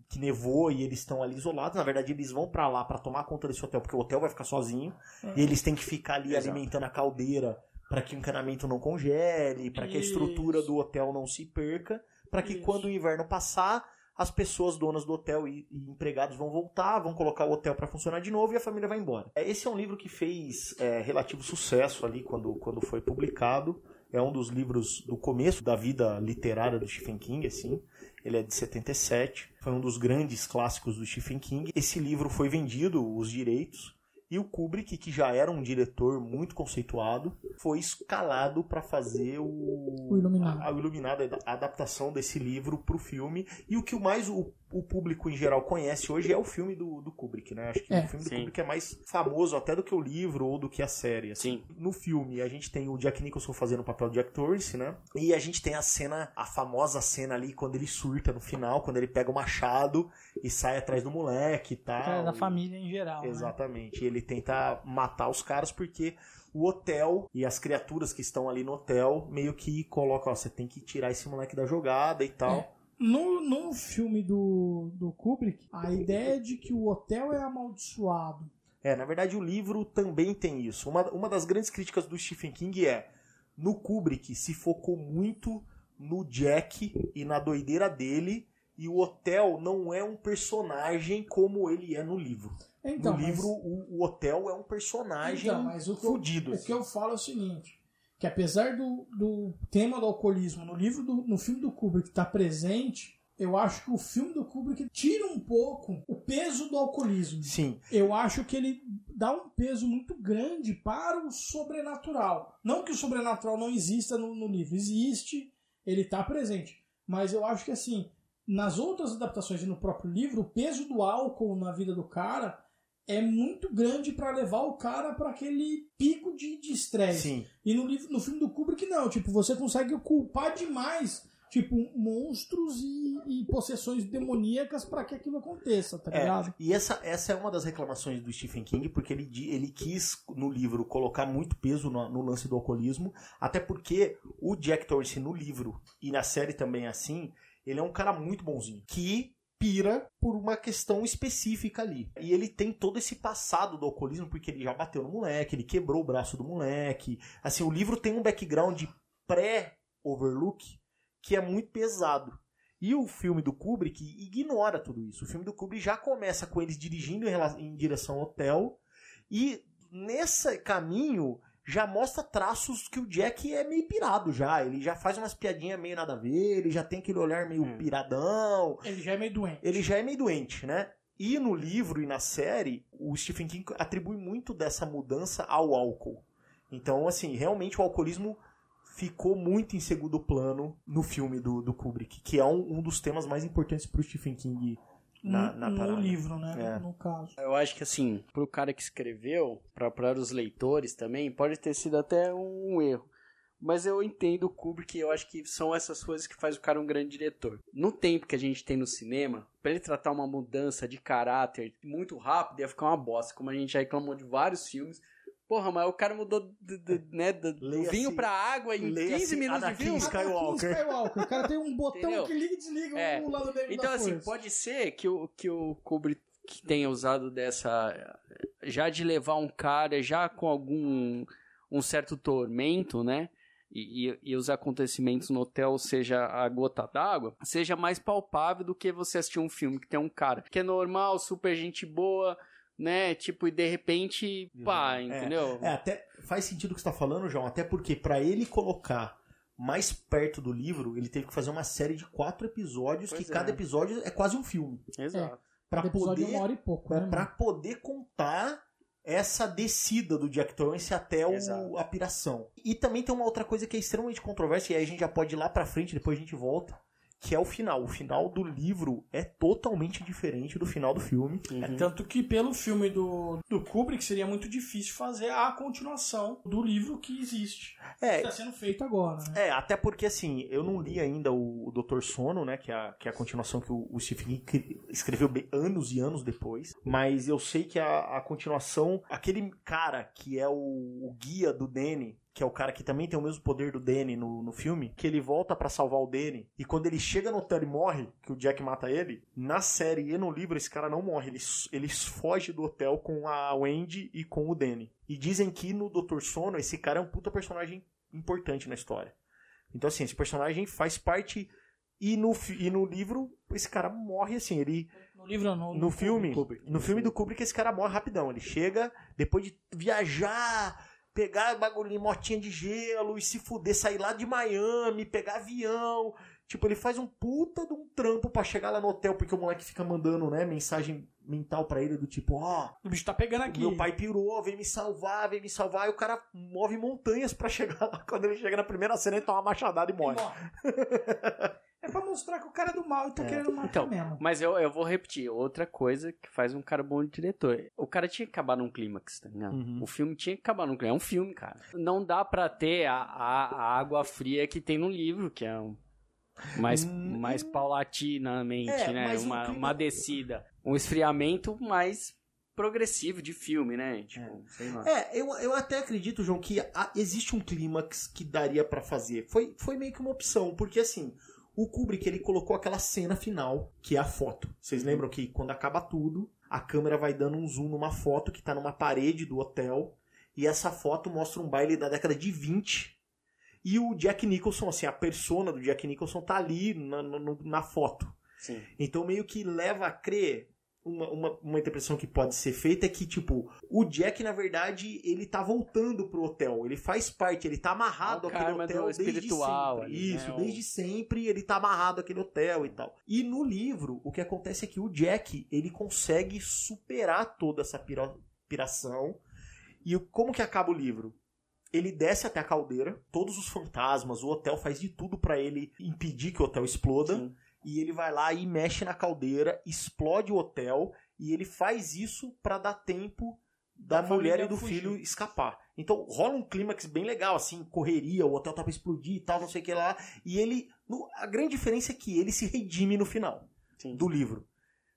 que nevou e eles estão ali isolados. Na verdade, eles vão pra lá pra tomar conta desse hotel, porque o hotel vai ficar sozinho e eles têm que ficar ali Exato. alimentando a caldeira para que o encanamento não congele, para que a estrutura do hotel não se perca, para que Isso. quando o inverno passar, as pessoas donas do hotel e, e empregados vão voltar, vão colocar o hotel para funcionar de novo e a família vai embora. É, Esse é um livro que fez é, relativo sucesso ali quando, quando foi publicado. É um dos livros do começo da vida literária do Stephen King, assim. Ele é de 77. Foi um dos grandes clássicos do Stephen King. Esse livro foi vendido, os direitos, e o Kubrick, que já era um diretor muito conceituado, foi escalado para fazer o, O Iluminado. a, a o Iluminado, a adaptação desse livro para o filme. E o que mais o, o público em geral conhece hoje é o filme do, do Kubrick, né? Acho que É. o filme do Sim. Kubrick é mais famoso até do que o livro ou do que a série. assim. Sim. No filme, a gente tem o Jack Nicholson fazendo o papel de Jack Torrance, né? E a gente tem a cena, a famosa cena ali, quando ele surta no final, quando ele pega o machado e sai atrás do moleque e tal. Da família em geral. né? Exatamente. Ele tenta matar os caras porque o hotel e as criaturas que estão ali no hotel meio que colocam, ó, você tem que tirar esse moleque da jogada e tal. É. No, no filme do, do Kubrick, a ideia de que o hotel é amaldiçoado. É, na verdade o livro também tem isso. Uma, uma das grandes críticas do Stephen King é no Kubrick se focou muito no Jack e na doideira dele e o hotel não é um personagem como ele é no livro. Então, no mas- livro o, o hotel é um personagem Então, mas o que, eu, fudido. o que eu falo é o seguinte: que apesar do, do tema do alcoolismo no livro do, no filme do Kubrick estar presente, eu acho que o filme do Kubrick tira um pouco o peso do alcoolismo. Sim, Eu acho que ele dá um peso muito grande para o sobrenatural. Não que o sobrenatural não exista no, no livro, existe, ele está presente. Mas eu acho que assim, nas outras adaptações e no próprio livro, o peso do álcool na vida do cara é muito grande para levar o cara para aquele pico de estresse. E no, livro, no filme do Kubrick, não. Tipo, você consegue culpar demais, tipo, monstros e, e possessões demoníacas para que aquilo aconteça, tá É, ligado? e essa, essa é uma das reclamações do Stephen King, porque ele, ele quis, no livro, colocar muito peso no, no lance do alcoolismo, até porque o Jack Torrance no livro, e na série também é assim, ele é um cara muito bonzinho, que pira por uma questão específica ali. E ele tem todo esse passado do alcoolismo, porque ele já bateu no moleque, ele quebrou o braço do moleque. Assim, o livro tem um background pré-Overlook que é muito pesado. E o filme do Kubrick ignora tudo isso. O filme do Kubrick já começa com eles dirigindo em, rela- em direção ao hotel. E nesse caminho já mostra traços que o Jack é meio pirado já. Ele já faz umas piadinhas meio nada a ver, ele já tem aquele olhar meio Hum. piradão. Ele já é meio doente. Ele já é meio doente, né? E no livro e na série, o Stephen King atribui muito dessa mudança ao álcool. Então, assim, realmente o alcoolismo ficou muito em segundo plano no filme do, do Kubrick, que é um, um dos temas mais importantes pro Stephen King na, na no, livro, né? É. No caso. Eu acho que assim, pro cara que escreveu, pra- para os leitores também, pode ter sido até um erro. Mas eu entendo o Kubrick eu acho que são essas coisas que faz o cara um grande diretor. No tempo que a gente tem no cinema, pra ele tratar uma mudança de caráter muito rápido, ia ficar uma bosta, como a gente já reclamou de vários filmes. Porra, mas o cara mudou do, do- né, do, vinho pra água em leia-se 15 minutos de filme. Skywalker. Anakin Skywalker. O cara tem um botão Entendeu? que liga e desliga É. um lado negro Então, da assim, força. pode ser que o, que o Kubrick tenha usado dessa. Já de levar um cara já com algum. um certo tormento, né? E, e- e os acontecimentos no hotel seja a gota d'água, seja mais palpável do que você assistir um filme que tem um cara que é normal, super gente boa, né? Tipo, e de repente, pá, É, entendeu? É, até faz sentido o que você tá falando, João, até porque pra ele colocar mais perto do livro, ele teve que fazer uma série de quatro episódios, Pois que é. cada episódio é quase um filme. Exato. Episódio poder é uma hora e pouco, né? pra poder contar essa descida do Jack Torrance até o- a piração. E também tem uma outra coisa que é extremamente controversa, e aí a gente já pode ir lá pra frente, depois a gente volta, que é o final. O final do livro é totalmente diferente do final do filme. Uhum. É tanto que pelo filme do, do Kubrick seria muito difícil fazer a continuação do livro que existe. É, Está sendo feito agora, né? É, até porque assim, eu não li ainda o, o Doutor Sono, né? Que é a, que é a continuação que o, o Stephen King escreveu bem- anos e anos depois. Mas eu sei que a, a continuação, aquele cara que é o, o guia do Danny, que é o cara que também tem o mesmo poder do Danny no, no filme, que ele volta pra salvar o Danny, e quando ele chega no hotel e morre, que o Jack mata ele, na série e no livro esse cara não morre, ele, ele foge do hotel com a Wendy e com o Danny. E dizem que no Doutor Sono esse cara é um puta personagem importante na história. Então, assim, esse personagem faz parte. E no, e no livro, esse cara morre assim. Ele. No livro não. No filme. Kubrick. No filme do Kubrick, esse cara morre rapidão. Ele chega, depois de viajar, pegar bagulho, motinha de gelo e se fuder, sair lá de Miami, pegar avião. Tipo, ele faz um puta de um trampo pra chegar lá no hotel, porque o moleque fica mandando, né, mensagem mental pra ele do tipo, ó, O bicho tá pegando aqui. meu pai pirou, vem me salvar, vem me salvar. E o cara move montanhas pra chegar lá. Quando ele chega na primeira cena, ele toma uma machadada e morre. É pra mostrar que o cara é do mal e tá querendo matar Então, mesmo. Mas eu, eu vou repetir, outra coisa que faz um cara bom de diretor. O cara tinha que acabar num clímax, tá ligado? Uhum. O filme tinha que acabar num clímax. É um filme, cara. Não dá pra ter a, a, a água fria que tem no livro, que é um, mais, Hum. mais paulatinamente, É, né? Uma, clima- uma descida. Um esfriamento mais progressivo de filme, né? Tipo, sei lá. É, eu, eu até acredito, João, que a- existe um clímax que daria pra fazer. Foi, foi meio que uma opção, porque assim, o Kubrick ele colocou aquela cena final, que é a foto. Vocês lembram que quando acaba tudo, a câmera vai dando um zoom numa foto que tá numa parede do hotel, e essa foto mostra um baile da década de 20. E o Jack Nicholson, assim, a persona do Jack Nicholson tá ali na, na, na foto. Sim. Então meio que leva a crer. Uma, uma, uma interpretação que pode ser feita é que, tipo, o Jack, na verdade, ele tá voltando pro hotel. Ele faz parte, ele tá amarrado àquele karma hotel desde espiritual sempre. ali, né? Isso, O- desde sempre ele tá amarrado àquele hotel e tal. E no livro, o que acontece é que o Jack, ele consegue superar toda essa pira- piração. E como que acaba o livro? Ele desce até a caldeira, todos os fantasmas, o hotel faz de tudo pra ele impedir que o hotel exploda. Sim. E ele vai lá e mexe na caldeira, explode o hotel, e ele faz isso pra dar tempo da Da mulher e do fugir. filho escapar. Então rola um clímax bem legal, assim, correria, o hotel tá pra explodir e tal, não sei o que lá. E ele. a grande diferença é que ele se redime no final Sim. do livro.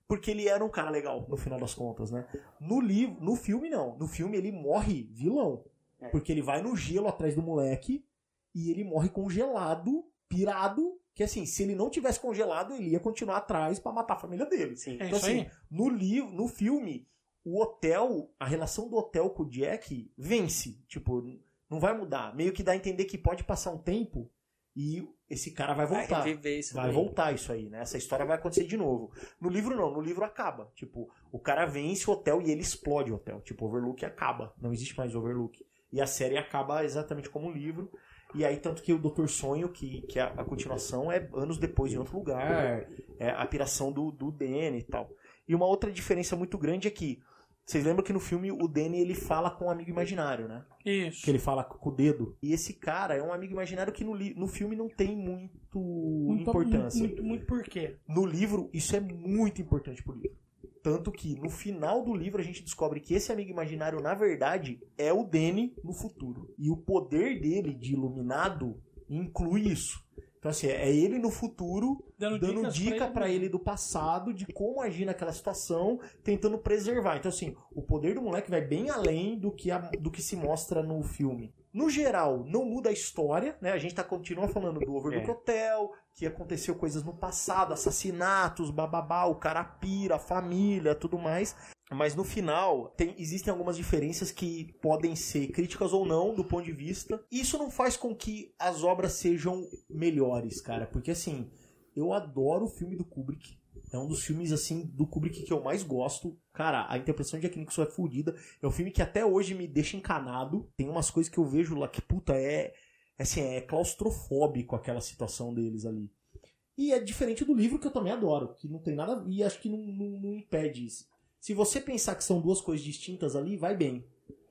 Porque ele era um cara legal, no final das contas, né? No livro, no filme não. No filme ele morre vilão. É. Porque ele vai no gelo atrás do moleque e ele morre congelado, pirado, que assim, se ele não tivesse congelado, ele ia continuar atrás pra matar a família dele. Sim. É Então assim, aí. no livro, no filme, o hotel, a relação do hotel com o Jack vence. Tipo, não vai mudar. Meio que dá a entender que pode passar um tempo e esse cara vai voltar. Vai reviver isso Vai voltar isso aí, né? Essa história vai acontecer de novo. No livro não, no livro acaba. Tipo, o cara vence o hotel e ele explode o hotel. Tipo, Overlook acaba. Não existe mais Overlook. E a série acaba exatamente como o livro. E aí, tanto que o Doutor Sonho, que, que a, a continuação é anos depois em outro lugar. É a piração do, do Danny e tal. E uma outra diferença muito grande é que. Vocês lembram que no filme o Danny ele fala com um amigo imaginário, né? Isso. Que ele fala com o dedo. E esse cara é um amigo imaginário que no, no filme não tem muito, Muito- importância. Muito, muito por quê? No livro, isso é muito importante pro livro. Tanto que no final do livro a gente descobre que esse amigo imaginário, na verdade, é o Danny no futuro. E o poder dele de iluminado inclui isso. Então, assim, é ele no futuro Dando, dando dica pra mesmo. ele do passado de como agir naquela situação, tentando preservar. Então, assim, o poder do moleque vai bem além do que, a- do que se mostra no filme. No geral, não muda a história, né? A gente tá continua falando do Overlook É. Hotel, que aconteceu coisas no passado, assassinatos, bababá, o cara pira, a família, tudo mais. Mas no final, tem, existem algumas diferenças que podem ser críticas ou não do ponto de vista. Isso não faz com que as obras sejam melhores, cara. Porque assim, eu adoro o filme do Kubrick. É um dos filmes, assim, do Kubrick que eu mais gosto. Cara, a interpretação de Jack Nicholson é fodida. É um filme que até hoje me deixa encanado. Tem umas coisas que eu vejo lá que, puta, é... é Assim, é claustrofóbico aquela situação deles ali. E é diferente do livro que eu também adoro. Que não tem nada... E acho que não, não- não impede isso. Se você pensar que são duas coisas distintas ali, vai bem.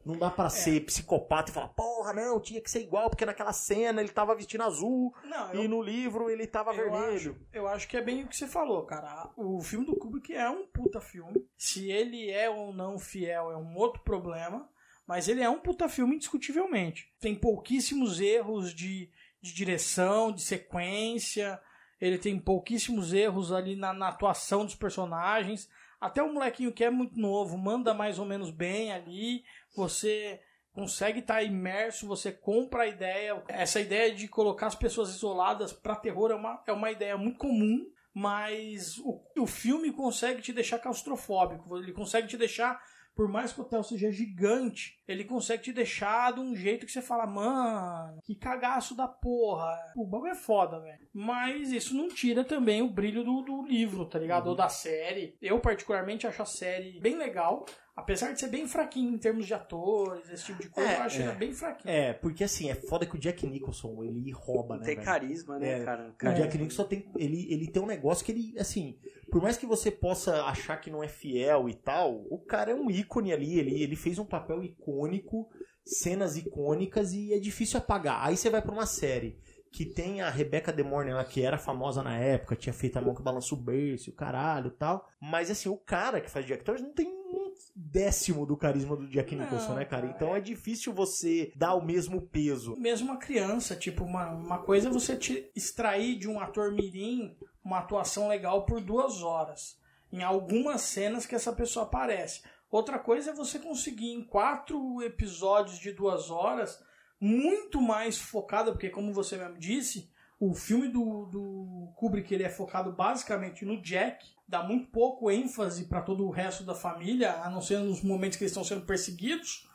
Não dá É. pra ser psicopata e falar, porra, não, tinha que ser igual, porque naquela cena ele tava vestindo azul Não, e eu, no livro ele tava eu vermelho. acho, eu acho que é bem o que você falou, cara. O filme do Kubrick é um puta filme. Se ele é ou não fiel é um outro problema. Mas ele é um puta filme indiscutivelmente. Tem pouquíssimos erros de, de direção, de sequência. Ele tem pouquíssimos erros ali na, na atuação dos personagens. Até o molequinho que é muito novo manda mais ou menos bem ali. Você consegue estar imerso, você compra a ideia. Essa ideia de colocar as pessoas isoladas para terror é uma, é uma ideia muito comum, mas o, o filme consegue te deixar claustrofóbico. Ele consegue te deixar, por mais que o hotel seja gigante, ele consegue te deixar de um jeito que você fala, mano, que cagaço da porra. O bagulho é foda, velho. Mas isso não tira também o brilho do, do livro, tá ligado? Ou da série. Eu, particularmente, acho a série bem legal. Apesar de ser bem fraquinho em termos de atores, esse tipo de coisa, É, eu acho é. ela bem fraquinho. É, porque assim, é foda que o Jack Nicholson, ele rouba, né? Tem velho? carisma, né, É, cara? O Jack Nicholson tem, ele, ele tem um negócio que ele, assim, por mais que você possa achar que não é fiel e tal, o cara é um ícone ali, ele, ele fez um papel icônico, cenas icônicas e é difícil apagar. Aí você vai pra uma série que tem a Rebecca De Mornay, ela que era famosa na época, tinha feito a mão que balança o berço, o caralho e tal, mas assim, o cara que faz Jack Torrance não tem um décimo do carisma do Jack Não, Nicholson, né, cara? cara, Então é difícil você dar o mesmo peso. mesmo uma criança, tipo, uma, uma coisa é você te extrair de um ator mirim uma atuação legal por duas horas. Em algumas cenas que essa pessoa aparece. Outra coisa é você conseguir em quatro episódios de duas horas, muito mais focada, porque como você mesmo disse, o filme do, do Kubrick ele é focado basicamente no Jack, dá muito pouco ênfase para todo o resto da família, a não ser nos momentos que eles estão sendo perseguidos.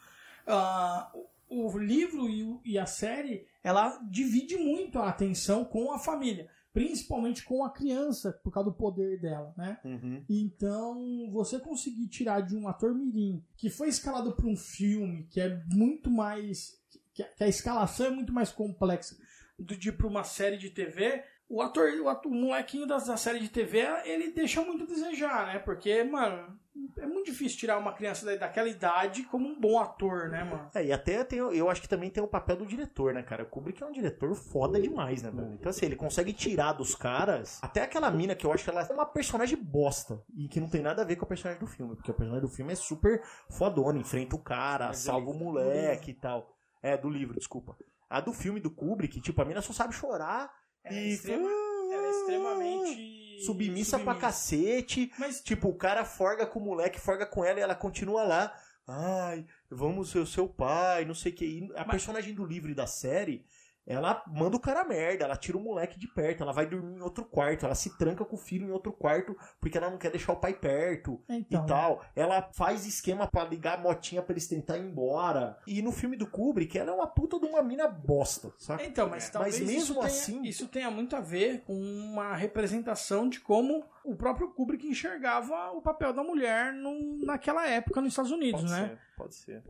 Ah, o livro e, e a série ela divide muito a atenção com a família, principalmente com a criança por causa do poder dela, né? Uhum. Então, você conseguir tirar de um ator mirim que foi escalado para um filme que é muito mais. que a- que escalação é muito mais complexa do de para uma série de TV. O ator, o, ator, o molequinho da, da série de TV, ele deixa muito a desejar, né? Porque, mano, é muito difícil tirar uma criança da- daquela idade como um bom ator, né, mano? É, e até tem, eu acho que também tem o papel do diretor, né, cara? O Kubrick é um diretor foda demais, né, velho? Então, assim, ele consegue tirar dos caras. Até aquela mina que eu acho que ela é uma personagem bosta. E que não tem nada a ver com a personagem do filme. Porque a personagem do filme é super fodona, enfrenta o cara, Mas salva o moleque e tal. É, do livro, desculpa. A do filme do Kubrick, tipo, a mina só sabe chorar Ela é e extrema- ela é extremamente submissa pra cacete. Mas Tipo, o cara forga com o moleque, forga com ela e ela continua lá. Ai, vamos ser o seu pai, não sei o que. A Mas- personagem do livro e da série, ela manda o cara a merda, ela tira o moleque de perto, ela vai dormir em outro quarto, ela se tranca com o filho em outro quarto porque ela não quer deixar o pai perto então, e tal. Ela faz esquema pra ligar a motinha pra eles tentar ir embora. E no filme do Kubrick, ela é uma puta de uma mina bosta, saca? Então, mas talvez Mas mesmo isso, tenha, assim- isso tenha muito a ver com uma representação de como o próprio Kubrick enxergava o papel da mulher no- naquela época nos Estados Unidos, né? pode ser.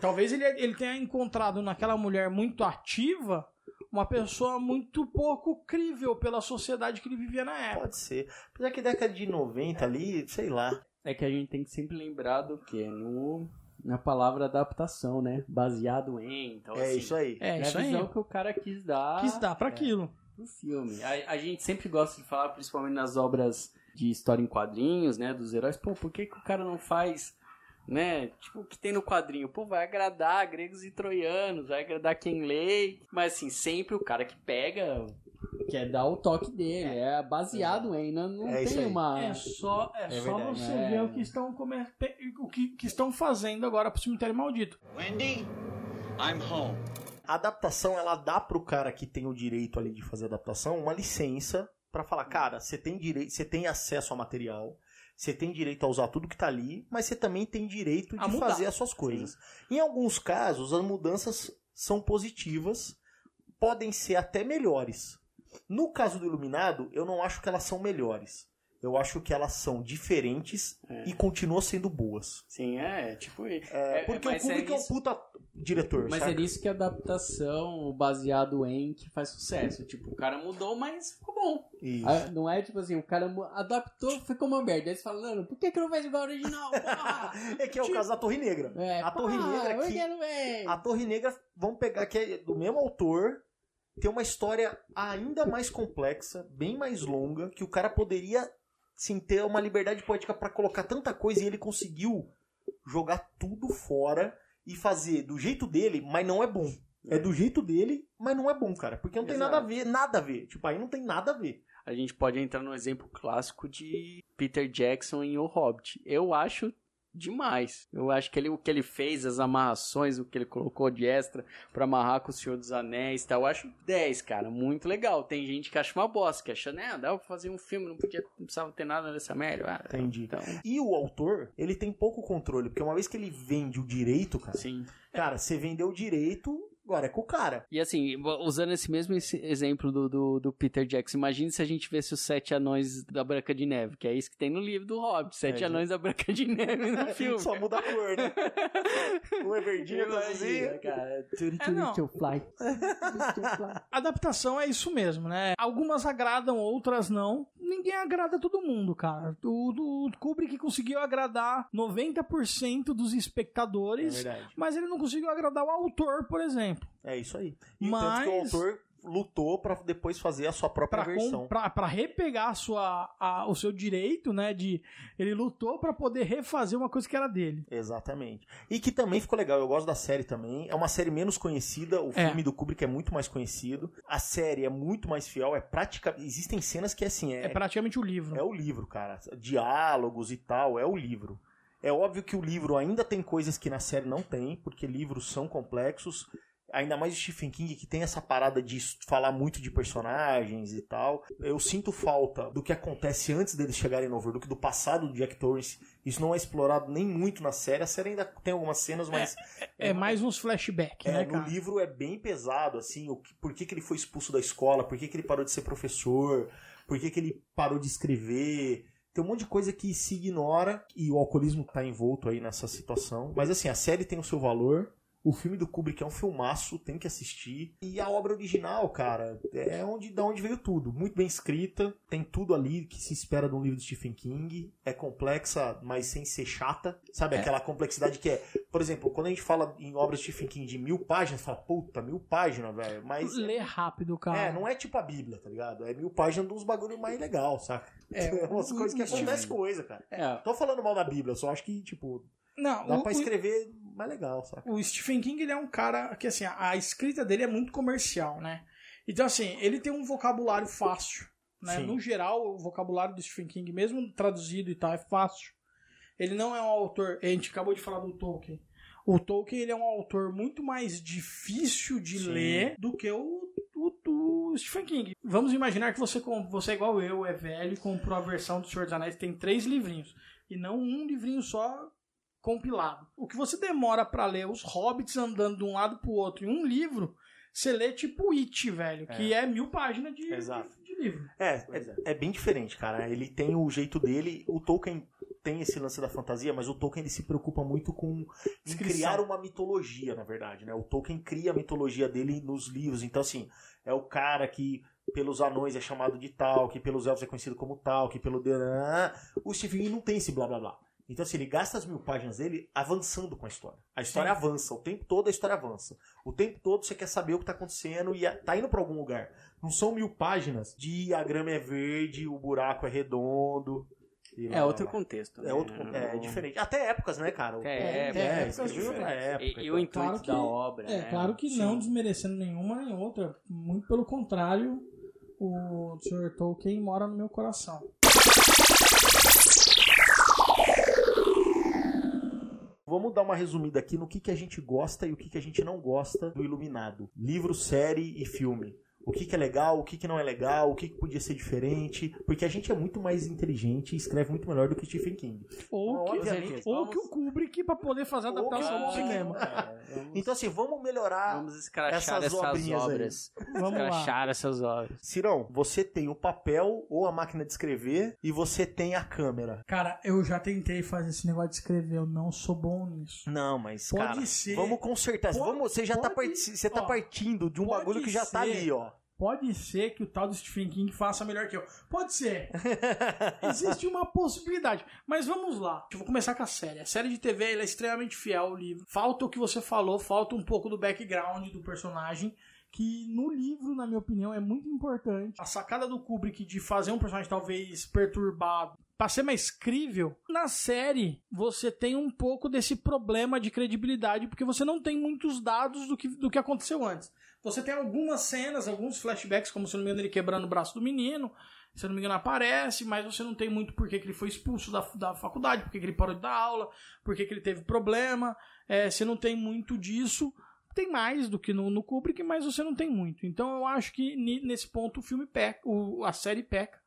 Talvez ele, ele tenha encontrado naquela mulher muito ativa uma pessoa muito pouco crível pela sociedade que ele vivia na época. Pode ser. Apesar que década de 90 ali, sei lá. É que a gente tem que sempre lembrar do que? No, na palavra adaptação, né? Baseado em. Então, é assim, isso aí. É, é isso a aí. visão que o cara quis dar Quis dar pra aquilo. pro filme. A, a gente sempre gosta de falar, principalmente nas obras de história em quadrinhos, né? Dos heróis. Pô, por que, que o cara não faz, né? Tipo, o que tem no quadrinho? Pô, vai agradar gregos e troianos, vai agradar quem lê. Mas, assim, sempre o cara que pega quer dar o toque dele. É baseado em. Não, não É tem uma... É só, é só verdade. você É. ver o que estão come- o que, que estão fazendo agora pro cemitério maldito. Wendy, I'm home. A adaptação, ela dá pro cara que tem o direito ali de fazer a adaptação uma licença pra falar, cara, você tem direito, você tem acesso ao material, você tem direito a usar tudo que tá ali, mas você também tem direito A de mudar. fazer as suas coisas. Em alguns casos, as mudanças são positivas, podem ser até melhores. No caso do Iluminado, eu não acho que elas são melhores. Eu acho que elas são diferentes e continuam sendo boas. Sim, é, tipo. É, porque o mas Kubrick é, um isso- puta diretor, Mas saca? é nisso que a adaptação baseado em que faz sucesso. Tipo, o cara mudou, mas ficou bom. Isso. Ah, Não é tipo assim, o cara adaptou, ficou uma merda. Aí você fala, Mano, por que, que não faz igual ao original? É que é o Tipo- caso da Torre Negra. É, a Torre porra, Negra é? A Torre Negra, vamos pegar que é do mesmo autor, tem uma história ainda mais complexa, bem mais longa, que o cara poderia sim ter uma liberdade poética pra colocar tanta coisa e ele conseguiu jogar tudo fora e fazer do jeito dele, mas não é bom. É do jeito dele, mas não é bom, cara. Porque não tem Exato. nada a ver, nada a ver. Tipo, aí não tem nada a ver. A gente pode entrar no exemplo clássico de Peter Jackson em O Hobbit. Eu acho demais. Eu acho que ele, o que ele fez, as amarrações, o que ele colocou de extra pra amarrar com o Senhor dos Anéis e tal, eu acho 10, cara. Muito legal. Tem gente que acha uma bosta, que acha, né, dá pra fazer um filme, não podia, não precisava ter nada nessa merda. Ah, Entendi. Então, E o autor, ele tem pouco controle, porque uma vez que ele vende o direito, cara, sim. cara, você vendeu o direito, agora é com o cara. E assim, usando esse mesmo exemplo do, do, do Peter Jackson, imagine se a gente vesse os Sete Anões da Branca de Neve, que é isso que tem no livro do Hobbit, Sete É, Anões da Branca de Neve no filme. Só muda a cor, né? Um é verdinho, outro é cara. É, fly. Adaptação é isso mesmo, né? Algumas agradam, outras não. Ninguém agrada todo mundo, cara. O, o Kubrick conseguiu agradar 90% dos É espectadores, verdade. mas ele não conseguiu agradar o autor, por exemplo. É isso aí. E Mas- tanto que o autor lutou pra depois fazer a sua própria Pra, versão. pra repegar a sua, a- o seu direito, né? De, ele lutou pra poder refazer uma coisa que era dele. Exatamente. E que também ficou legal. Eu gosto da série também. É uma série menos conhecida. O É. filme do Kubrick é muito mais conhecido. A série é muito mais fiel. É praticamente. Existem cenas que assim É, é, praticamente o livro. é o livro, cara. Diálogos e tal. É o livro. É óbvio que o livro ainda tem coisas que na série não tem, porque livros são complexos. Ainda mais o Stephen King, que tem essa parada de falar muito de personagens e tal. Eu sinto falta do que acontece antes deles chegarem no Overlook, do passado do Jack Torrance. Isso não é explorado nem muito na série. A série ainda tem algumas cenas, mas É mais uns flashbacks, é, né, no cara? livro é bem pesado, assim, o que, por que, que ele foi expulso da escola, por que, que ele parou de ser professor, por que, que ele parou de escrever. Tem um monte de coisa que se ignora e o alcoolismo tá envolto aí nessa situação. Mas assim, a série tem o seu valor. O filme do Kubrick é um filmaço, tem que assistir. E a obra original, cara, é onde, da onde veio tudo. Muito bem escrita, tem tudo ali que se espera de um livro de Stephen King. É complexa, mas sem ser chata. Sabe, aquela complexidade que é. Por exemplo, quando a gente fala em obras de Stephen King de mil páginas, fala, puta, mil páginas, velho. Mas. Lê rápido, cara. É, não é tipo a Bíblia, tá ligado? É mil páginas de uns bagulho mais legal, saca? É, umas o- coisas que acontecem coisa, cara. É, Tô falando mal da Bíblia, só acho que, tipo, Não, dá o, pra o- escrever mais legal, saca? o Stephen King ele é um cara que assim, a, a escrita dele é muito comercial, né? Então assim, ele tem um vocabulário fácil, né? Sim. No geral, o vocabulário do Stephen King, mesmo traduzido e tal, é fácil. Ele não é um autor, a gente acabou de falar do Tolkien. O Tolkien ele é um autor muito mais difícil de Sim. ler do que o, o, o Stephen King. Vamos imaginar que você, você é igual eu, é velho, e comprou a versão do Senhor dos Anéis, tem três livrinhos. E não um livrinho só compilado. O que você demora pra ler os hobbits andando de um lado pro outro em um livro, você lê tipo It, velho, que é mil páginas de, Exato. de, de livro. É, Pois é, é bem diferente, cara. Ele tem o jeito dele. O Tolkien tem esse lance da fantasia, mas o Tolkien ele se preocupa muito com criar uma mitologia, na verdade, né? O Tolkien cria a mitologia dele nos livros. Então, assim, é o cara que pelos anões é chamado de tal, que pelos elfos é conhecido como tal, que pelo... O Stephen King não tem esse blá blá blá. Então, assim, ele gasta as mil páginas dele avançando com a história. A história avança, o tempo todo a história avança. O tempo todo você quer saber o que tá acontecendo e a- tá indo pra algum lugar. Não são mil páginas de a grama é verde, o buraco é redondo. e lá, é outro lá. contexto. É né? outro con- é, diferente. Até épocas, né, cara? É, É, é, tem é, outra diferentes. época. E, e o intuito Claro que- da obra. É, né? claro que Sim. não desmerecendo nenhuma nem outra. Muito pelo contrário, o Sr. Tolkien mora no meu coração. Vamos dar uma resumida aqui no que, que a gente gosta e o que, que a gente não gosta do Iluminado. Livro, série e filme. O que, que é legal, o que, que não é legal, o que, que podia ser diferente, porque a gente é muito mais inteligente e escreve muito melhor do que Stephen King. Ou, que, Obviamente, ou vamos- que o Kubrick pra poder fazer a que adaptação o do Kubrick- cinema. É, vamos, Então assim, vamos melhorar. vamos escrachar essas essas, obrinhas aí. obras. Vamos lá. Escrachar essas obras. Cirão, você tem o papel ou a máquina de escrever e você tem a câmera. Cara, eu já tentei fazer esse negócio de escrever, eu não sou bom nisso. Não, mas Pode cara, ser. vamos consertar. Pode- vamos, você já tá, pode- parti- você tá ó, partindo de um bagulho que já tá ser. ali, ó. Pode ser que o tal do Stephen King faça melhor que eu. Pode ser. Existe uma possibilidade. Mas vamos lá. Eu vou começar com a série. A série de TV é extremamente fiel ao livro. Falta o que você falou, falta um pouco do background do personagem. Que no livro, na minha opinião, é muito importante. A sacada do Kubrick de fazer um personagem talvez perturbado para ser mais crível, na série você tem um pouco desse problema de credibilidade, porque você não tem muitos dados do que, do que aconteceu antes. Você tem algumas cenas, alguns flashbacks, como se não me engano ele quebrando o braço do menino, se não me engano aparece, mas você não tem muito por que ele foi expulso da, da faculdade, por que ele parou de dar aula, por que ele teve problema, é, você não tem muito disso. Tem mais do que no, no Kubrick, mas você não tem muito. Então eu acho que nesse ponto o filme peca, o, a série peca.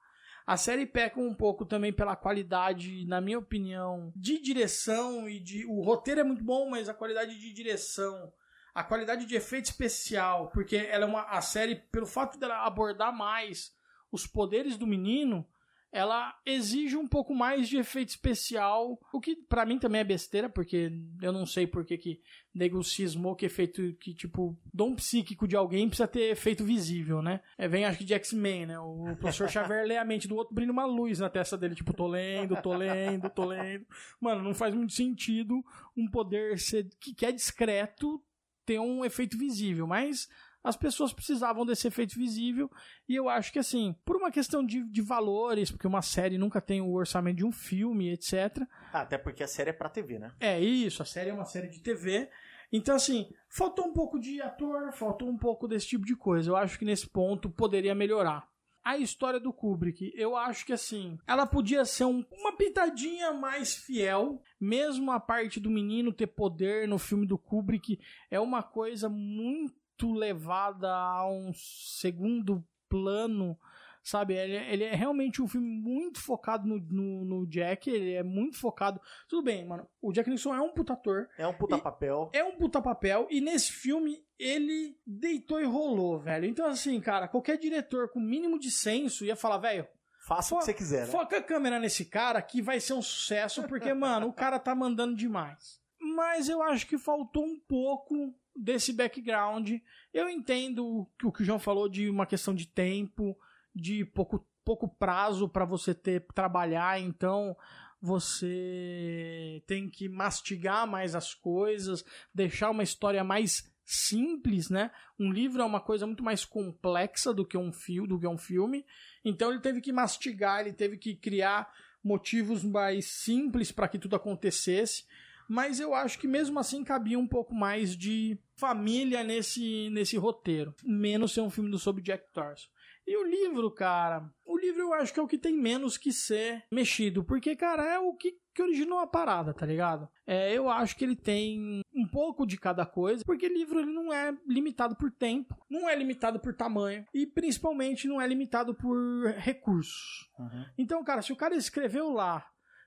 A série peca um pouco também pela qualidade, na minha opinião, de direção e de. O roteiro é muito bom, mas a qualidade de direção, a qualidade de efeito especial, porque ela é uma. A série, pelo fato dela abordar mais os poderes do menino, ela exige um pouco mais de efeito especial, o que pra mim também é besteira, porque eu não sei por que que nego cismou que efeito que tipo dom psíquico de alguém precisa ter efeito visível, né? É, vem acho que de X-Men, né? O professor Xavier lê a mente do outro, brilha uma luz na testa dele, tipo, tô lendo, tô lendo, tô lendo. Mano, não faz muito sentido um poder ser que, que é discreto ter um efeito visível, mas as pessoas precisavam desse efeito visível e eu acho que assim, por uma questão de, de valores, porque uma série nunca tem o orçamento de um filme, etc. Ah, até porque a série é pra TV, né? É isso, a série é uma série de TV. Então, assim, faltou um pouco de ator, faltou um pouco desse tipo de coisa. Eu acho que nesse ponto poderia melhorar. A história do Kubrick, eu acho que assim, ela podia ser um- uma pitadinha mais fiel, mesmo a parte do menino ter poder no filme do Kubrick é uma coisa muito levada a um segundo plano, sabe? Ele, ele é realmente um filme muito focado no, no, no Jack, ele é muito focado. Tudo bem, mano, o Jack Nicholson é um puta ator, É um puta papel. é um puta papel e nesse filme ele deitou e rolou, velho. Então, assim, cara, qualquer diretor com mínimo de senso ia falar, velho, Faça o que você quiser, né? foca a câmera nesse cara que vai ser um sucesso, porque, mano, o cara tá mandando demais. Mas eu acho que faltou um pouco desse background. Eu entendo o que o João falou de uma questão de tempo, de pouco, pouco prazo para você ter trabalhar, então você tem que mastigar mais as coisas, deixar uma história mais simples, né? Um livro é uma coisa muito mais complexa do que um fio, do que um filme. Então ele teve que mastigar, ele teve que criar motivos mais simples para que tudo acontecesse. Mas eu acho que mesmo assim cabia um pouco mais de família nesse, nesse roteiro. Menos ser um filme sobre Jack Thorson. E o livro, cara, o livro eu acho que é o que tem menos que ser mexido, porque, cara, é o que, que originou a parada, tá ligado? É, eu acho que ele tem um pouco de cada coisa, porque livro ele não é limitado por tempo, não é limitado por tamanho e principalmente não é limitado por recursos. Então, cara, se o cara escreveu lá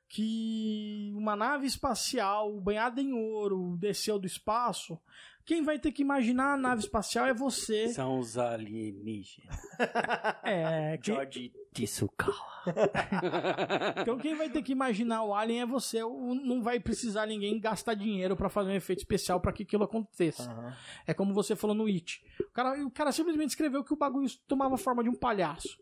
que uma nave espacial banhada em ouro desceu do espaço, quem vai ter que imaginar a nave espacial é você. São os alienígenas. É, George Tsukawa. então quem vai ter que imaginar o alien é você. Não vai precisar ninguém gastar dinheiro pra fazer um efeito especial pra que aquilo aconteça. Aham. É como você falou no It. O cara, o cara simplesmente escreveu que o bagulho tomava forma de um palhaço.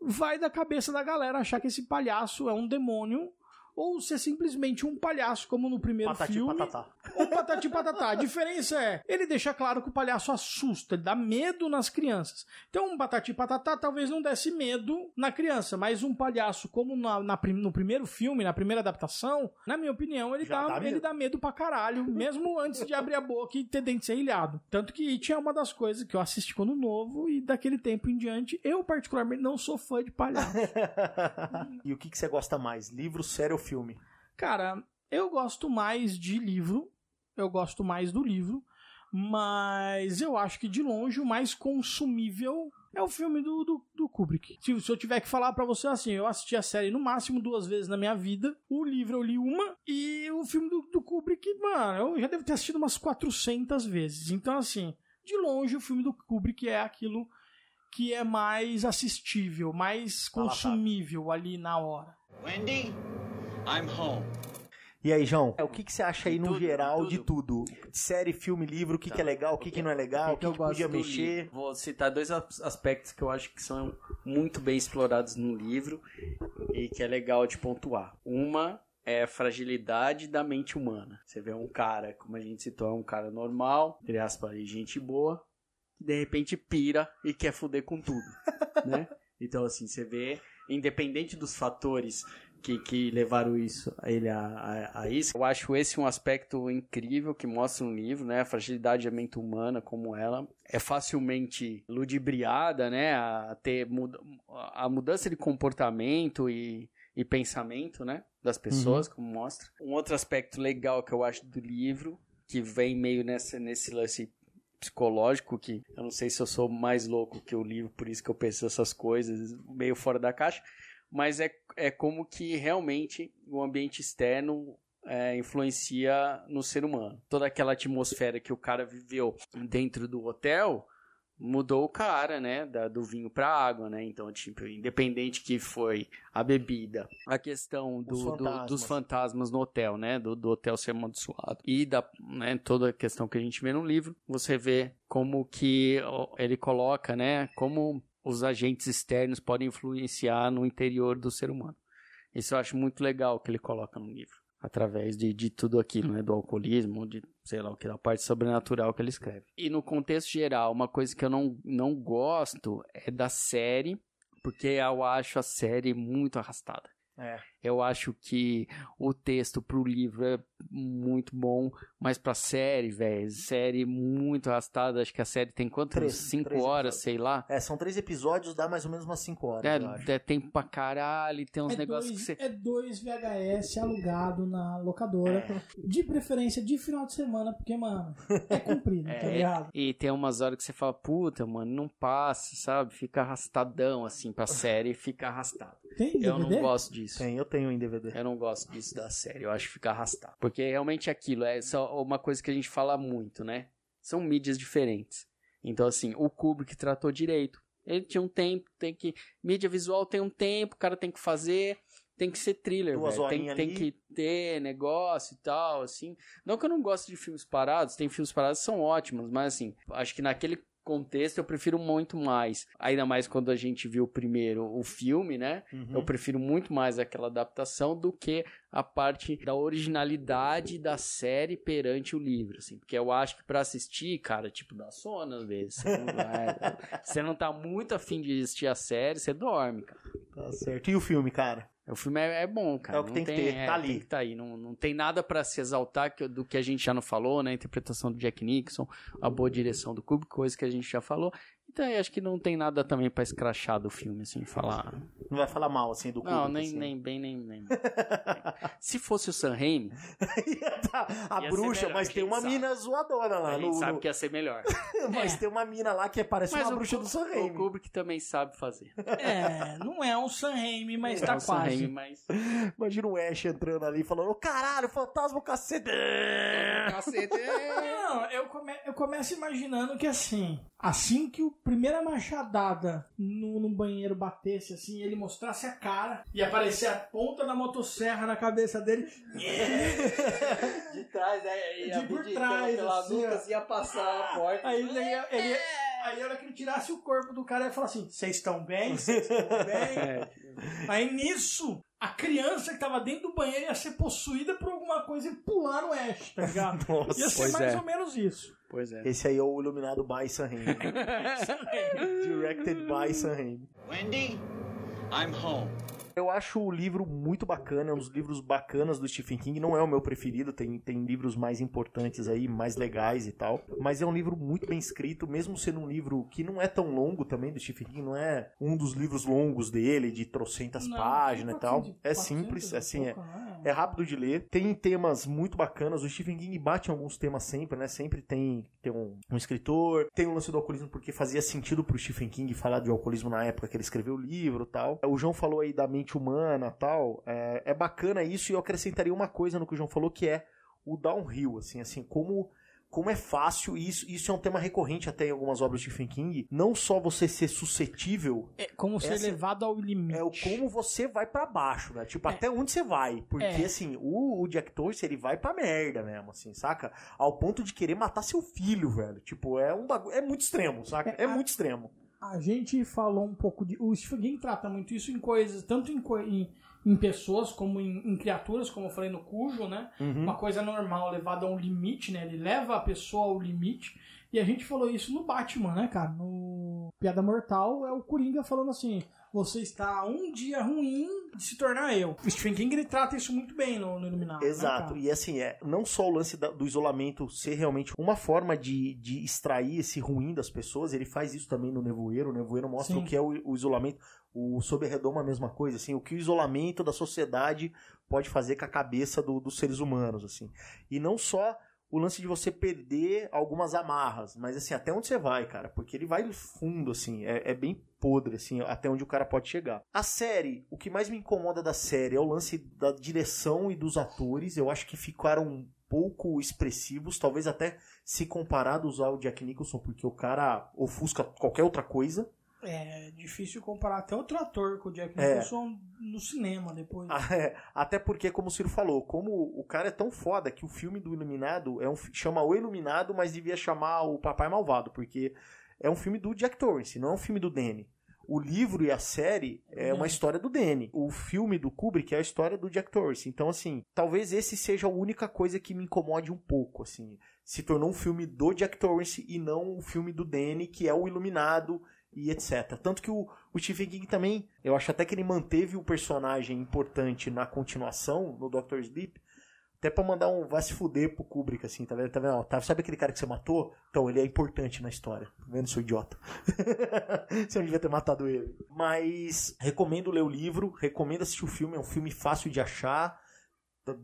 Vai da cabeça da galera achar que esse palhaço é um demônio ou ser simplesmente um palhaço, como no primeiro Patati filme. patatá. Ou patati patatá. A diferença é, ele deixa claro que o palhaço assusta, ele dá medo nas crianças. Então, um patati patatá talvez não desse medo na criança, mas um palhaço, como na, na no primeiro filme, na primeira adaptação, na minha opinião, ele, dá, dá ele medo. dá medo pra caralho, mesmo antes de abrir a boca e ter dente serrilhado. Tanto que é uma das coisas que eu assisti quando novo e daquele tempo em diante, eu particularmente não sou fã de palhaço. e o que, que você gosta mais? Livro, série ou filme? Cara, eu gosto mais de livro. Eu gosto mais do livro. Mas eu acho que de longe o mais consumível é o filme do, do, do Kubrick. Se, se eu tiver que falar pra você assim, eu assisti a série no máximo duas vezes na minha vida. O livro eu li uma. E o filme do, do Kubrick, mano, eu já devo ter assistido umas 400 vezes. Então, assim, de longe o filme do Kubrick é aquilo que é mais assistível, mais consumível ali na hora. Wendy, I'm home. E aí, João, o que, que você acha aí no tudo, geral tudo. de tudo? Série, filme, livro, o que, que é legal, o que, que não é legal, o que, que podia do mexer? livro? Vou citar dois as- aspectos que eu acho que são muito bem explorados no livro e que é legal de pontuar. Uma é a fragilidade da mente humana. Você vê um cara, como a gente citou, é um cara normal, entre aspas, gente boa, que de repente pira e quer foder com tudo, né? Então, assim, você vê, independente dos fatores que, que levaram isso, ele a, a, a isso, eu acho esse um aspecto incrível que mostra no livro, né? A fragilidade da mente humana, como ela é facilmente ludibriada, né? A ter muda- a mudança de comportamento e, e pensamento, né? Das pessoas, como mostra. Um outro aspecto legal que eu acho do livro, que vem meio nessa, nesse lance psicológico que eu não sei se eu sou mais louco que o livro, por isso que eu penso essas coisas meio fora da caixa, mas é, é como que realmente o ambiente externo é, influencia no ser humano. Toda aquela atmosfera que o cara viveu dentro do hotel mudou o cara, né, da- do vinho para água, né? Então, tipo, independente que foi a bebida, a questão do, Os do- fantasmas. dos fantasmas no hotel, né, do, do hotel ser amaldiçoado e da, né, toda a questão que a gente vê no livro, você vê como que ele coloca, né, como os agentes externos podem influenciar no interior do ser humano. Isso eu acho muito legal que ele coloca no livro. Através de, de tudo aquilo, né? Do alcoolismo, de sei lá o que, da parte sobrenatural que ele escreve. E no contexto geral, uma coisa que eu não, não gosto é da série, porque eu acho a série muito arrastada. É. Eu acho que o texto pro livro é muito bom, mas pra série, velho, série muito arrastada. Acho que a série tem quantas? Três- Cinco três horas, episódios. sei lá. É, são três episódios, dá mais ou menos umas cinco horas. É, é tempo pra caralho, e tem uns É negócios dois, que você. é dois VHS alugado na locadora. De preferência de final de semana, porque, mano, é comprido, tá ligado? E tem umas horas que você fala, puta, mano, não passa, sabe? Fica arrastadão assim pra série, fica arrastado. Tem DVD? Eu não gosto disso. Tem, eu tenho em DVD. Eu não gosto disso da série, eu acho que fica arrastado. Porque realmente é aquilo, é só uma coisa que a gente fala muito, né? São mídias diferentes. Então, assim, o Kubrick tratou direito. Ele tinha um tempo, tem que. Mídia visual tem um tempo, o cara tem que fazer. Tem que ser thriller. Tem, tem que ter negócio e tal, assim. Não que eu não gosto de filmes parados, tem filmes parados que são ótimos, mas assim, acho que naquele contexto eu prefiro muito mais. Ainda mais quando a gente viu primeiro o filme, né? Uhum. Eu prefiro muito mais aquela adaptação do que a parte da originalidade da série perante o livro, assim. Porque eu acho que pra assistir, cara, tipo, dá sono às vezes. Você não, vai- você não tá muito afim de assistir a série, você dorme, cara. Tá certo. E o filme, cara? O filme é, é bom, cara. É o que Não tem que ter, é, tá ali. Tem que tá aí. Não, não tem nada pra se exaltar que- do que a gente já não falou, né? A interpretação do Jack Nixon, a boa direção do Kubrick, coisa que a gente já falou. Então, eu acho que não tem nada também pra escrachar do filme, assim, falar. Não vai falar mal, assim, do Não, Kubrick, nem, assim. nem bem, nem, nem. Se fosse o Sam Raimi, Tá, a bruxa, melhor, mas tem uma sabe. mina zoadona lá. a gente no- sabe que ia ser melhor. Mas tem uma mina lá que parece uma o bruxa Ku- do Sam O Raimi. Kubrick também sabe fazer. É, não é um Sam Raimi, mas É tá o Sam quase. Raimi, mas... Imagina o Ash entrando ali falando, ô caralho, fantasma, o cacete. Cacete, é. Não, eu, come- eu começo imaginando que assim, assim que o primeira machadada no, no banheiro batesse assim, ele mostrasse a cara e aparecer a ponta da motosserra na cabeça dele. De trás, né? Ia De por trás, pela assim, nuca, ó. ia passar a porta. Aí ele ia, ele ia- aí a hora que ele tirasse o corpo do cara, ia falar assim: Vocês estão bem? Vocês estão bem? É. Aí nisso, a criança que tava dentro do banheiro ia ser possuída por alguma coisa e pular no Ash, tá ligado? Nossa. Ia ser Pois mais é. ou menos isso. Pois é. Esse aí é o Iluminado by Sam Raimi. Directed by Sam Raimi. Wendy, I'm home. Eu acho o livro muito bacana, é um dos livros bacanas do Stephen King. Não é o meu preferido, tem, tem livros mais importantes aí, mais legais e tal. Mas é um livro muito bem escrito, mesmo sendo um livro que não é tão longo também do Stephen King, não é um dos livros longos dele, de trocentas Não, páginas e tal. É 400 simples, assim, é, não é? Rápido de ler, tem temas muito bacanas. O Stephen King bate em alguns temas sempre, né? Sempre tem, tem um, um escritor, tem o lance do alcoolismo porque fazia sentido pro Stephen King falar de alcoolismo na época que ele escreveu o livro tal. O João falou aí da mente humana tal. É, é bacana isso e eu acrescentaria uma coisa no que o João falou que é o downhill, assim, assim, como como é fácil, e isso, isso é um tema recorrente até em algumas obras de Stephen King, não só você ser suscetível, É como ser Essa- levado ao limite. é o como você vai pra baixo, né? Tipo, É. até onde você vai. Porque, É. assim, o, o Jack Torrance, ele vai pra merda mesmo, assim, saca? Ao ponto de querer matar seu filho, velho. Tipo, é um bagulho, é muito extremo, saca? É, É a- muito extremo. A gente falou um pouco de. O Stephen King trata muito isso em coisas, tanto em, em, em pessoas como em, em criaturas, como eu falei no Cujo, né? Uhum. Uma coisa normal levada a um limite, né? Ele leva a pessoa ao limite. E a gente falou isso no Batman, né, cara? No Piada Mortal é o Coringa falando assim: você está a um dia ruim de se tornar eu. O Stephen King ele trata isso muito bem no, no Iluminado. né, Exato, cara? e assim, é não só o lance da- do isolamento ser realmente uma forma de, de extrair esse ruim das pessoas, ele faz isso também no Nevoeiro. O Nevoeiro mostra Sim. o que é o, o isolamento. O Sob a Redoma a mesma coisa, assim, o que o isolamento da sociedade pode fazer com a cabeça do- dos seres humanos, assim. E não só o lance de você perder algumas amarras, mas assim, até onde você vai, cara, porque ele vai fundo, assim, é, é bem podre, assim, até onde o cara pode chegar. A série, o que mais me incomoda da série é o lance da direção e dos atores, eu acho que ficaram um pouco expressivos, talvez até se comparados ao Jack Nicholson, porque o cara ofusca qualquer outra coisa. É difícil comparar até outro ator com o Jack É. Nicholson no cinema depois. É. Até porque, como o Ciro falou, como o cara é tão foda que o filme do Iluminado é um, chama O Iluminado, mas devia chamar o Papai Malvado, porque é um filme do Jack Torrance, não é um filme do Danny. O livro e a série é uma história do Danny. O filme do Kubrick é a história do Jack Torrance. Então, assim, talvez esse seja a única coisa que me incomode um pouco, assim. Se tornou um filme do Jack Torrance e não um filme do Danny, que é o Iluminado e etc. Tanto que o, o Stephen King também, eu acho até que ele manteve o personagem importante na continuação, no Doctor Sleep, até pra mandar um vai se fuder pro Kubrick, assim, tá vendo? Tá vendo? Ó, tá- sabe aquele cara que você matou? Então, ele é importante na história. Tá vendo, seu idiota? você não devia ter matado ele. Mas, recomendo ler o livro, recomendo assistir o filme, é um filme fácil de achar.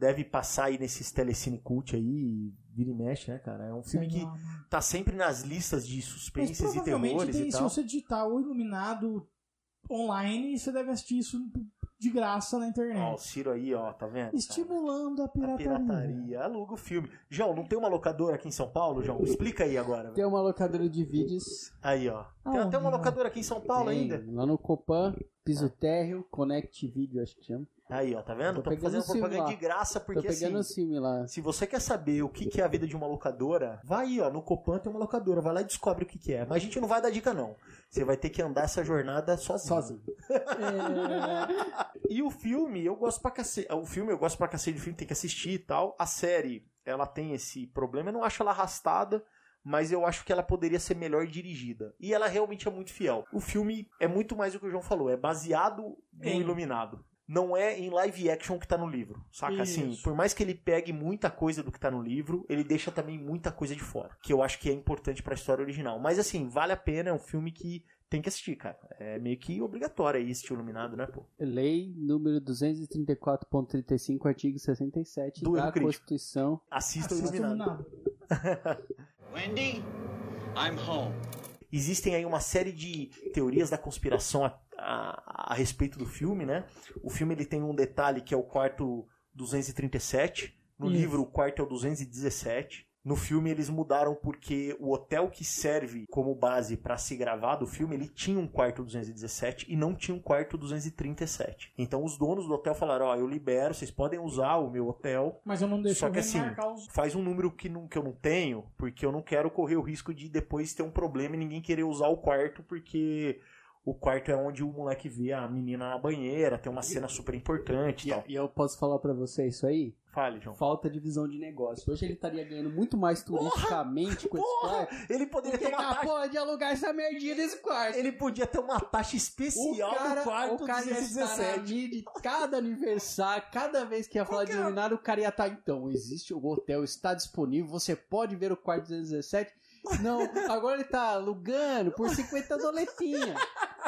Deve passar aí nesses telecine cult aí, vira e mexe, né, cara? É um filme que Sei lá, mano. tá sempre nas listas de Mas suspenses e terrores tem, e se tal. você digitar o Iluminado online, você deve assistir isso de graça na Ó, o internet. Ciro aí, ó, tá vendo? Estimulando a A pirataria. pirataria. Aluga o filme. João, não tem uma locadora aqui em São Paulo, João? Explica aí agora. velho. Tem uma locadora de vídeos. Aí, ó. Tem Aonde, até uma locadora aqui em São Paulo tem ainda. Lá no Copan, piso térreo, Connect Video, acho que chama. Aí, ó, tá vendo? Tô Tô pegando fazendo propaganda lá. de graça, Tô porque pegando assim. o lá. Se você quer saber o que que é a vida de uma locadora, vai aí, ó, no Copan tem uma locadora, vai lá e descobre o que que é. Mas a gente não vai dar dica, não. Você vai ter que andar essa jornada sozinho. Sozinho. E o filme, eu gosto pra cacete. O filme, eu gosto pra cacete do filme, tem que assistir e tal. A série, ela tem esse problema. Eu não acho ela arrastada, mas eu acho que ela poderia ser melhor dirigida. E ela realmente é muito fiel. O filme é muito mais o que o João falou, é baseado no Em- Iluminado. Não é em live action que tá no livro, saca? Assim, Isso. por mais que ele pegue muita coisa do que tá no livro, ele deixa também muita coisa de fora, que eu acho que é importante pra história original. Mas assim, vale a pena, é um filme que tem que assistir, cara. É meio que obrigatório aí assistir Iluminado, né, pô? Lei número 234.35, artigo 67 Do da. Constituição. Assista o Assista Iluminado. Iluminado. Wendy, I'm home. Existem aí uma série de teorias da conspiração a, a- a respeito do filme, né? O filme ele tem um detalhe que é o quarto 237. No Isso. livro, o quarto é o 217. No filme eles mudaram porque o hotel que serve como base para se gravar do filme, ele tinha um quarto 217 e não tinha um quarto 237. Então os donos do hotel falaram: "Ó, eu libero, vocês podem usar o meu hotel, Mas eu não deixo Só que assim, os... faz um número que, não, que eu não tenho, porque eu não quero correr o risco de depois ter um problema e ninguém querer usar o quarto, porque o quarto é onde o moleque vê a menina na banheira, tem uma cena super importante e E, tal. e eu posso falar pra você isso aí? Fale, João. Falta de visão de negócio. Hoje ele estaria ganhando muito mais turisticamente com esse Porra! quarto. Ele poderia ter uma taxa. acabou de alugar essa merdinha desse quarto. Ele podia ter uma taxa especial do quarto o cara ia estar na 217. mídia, cada aniversário, cada vez que ia falar de iluminado, o cara ia estar, então, existe o hotel, está disponível, você pode ver o quarto 217. Não, agora ele tá alugando por 50 doletinhas.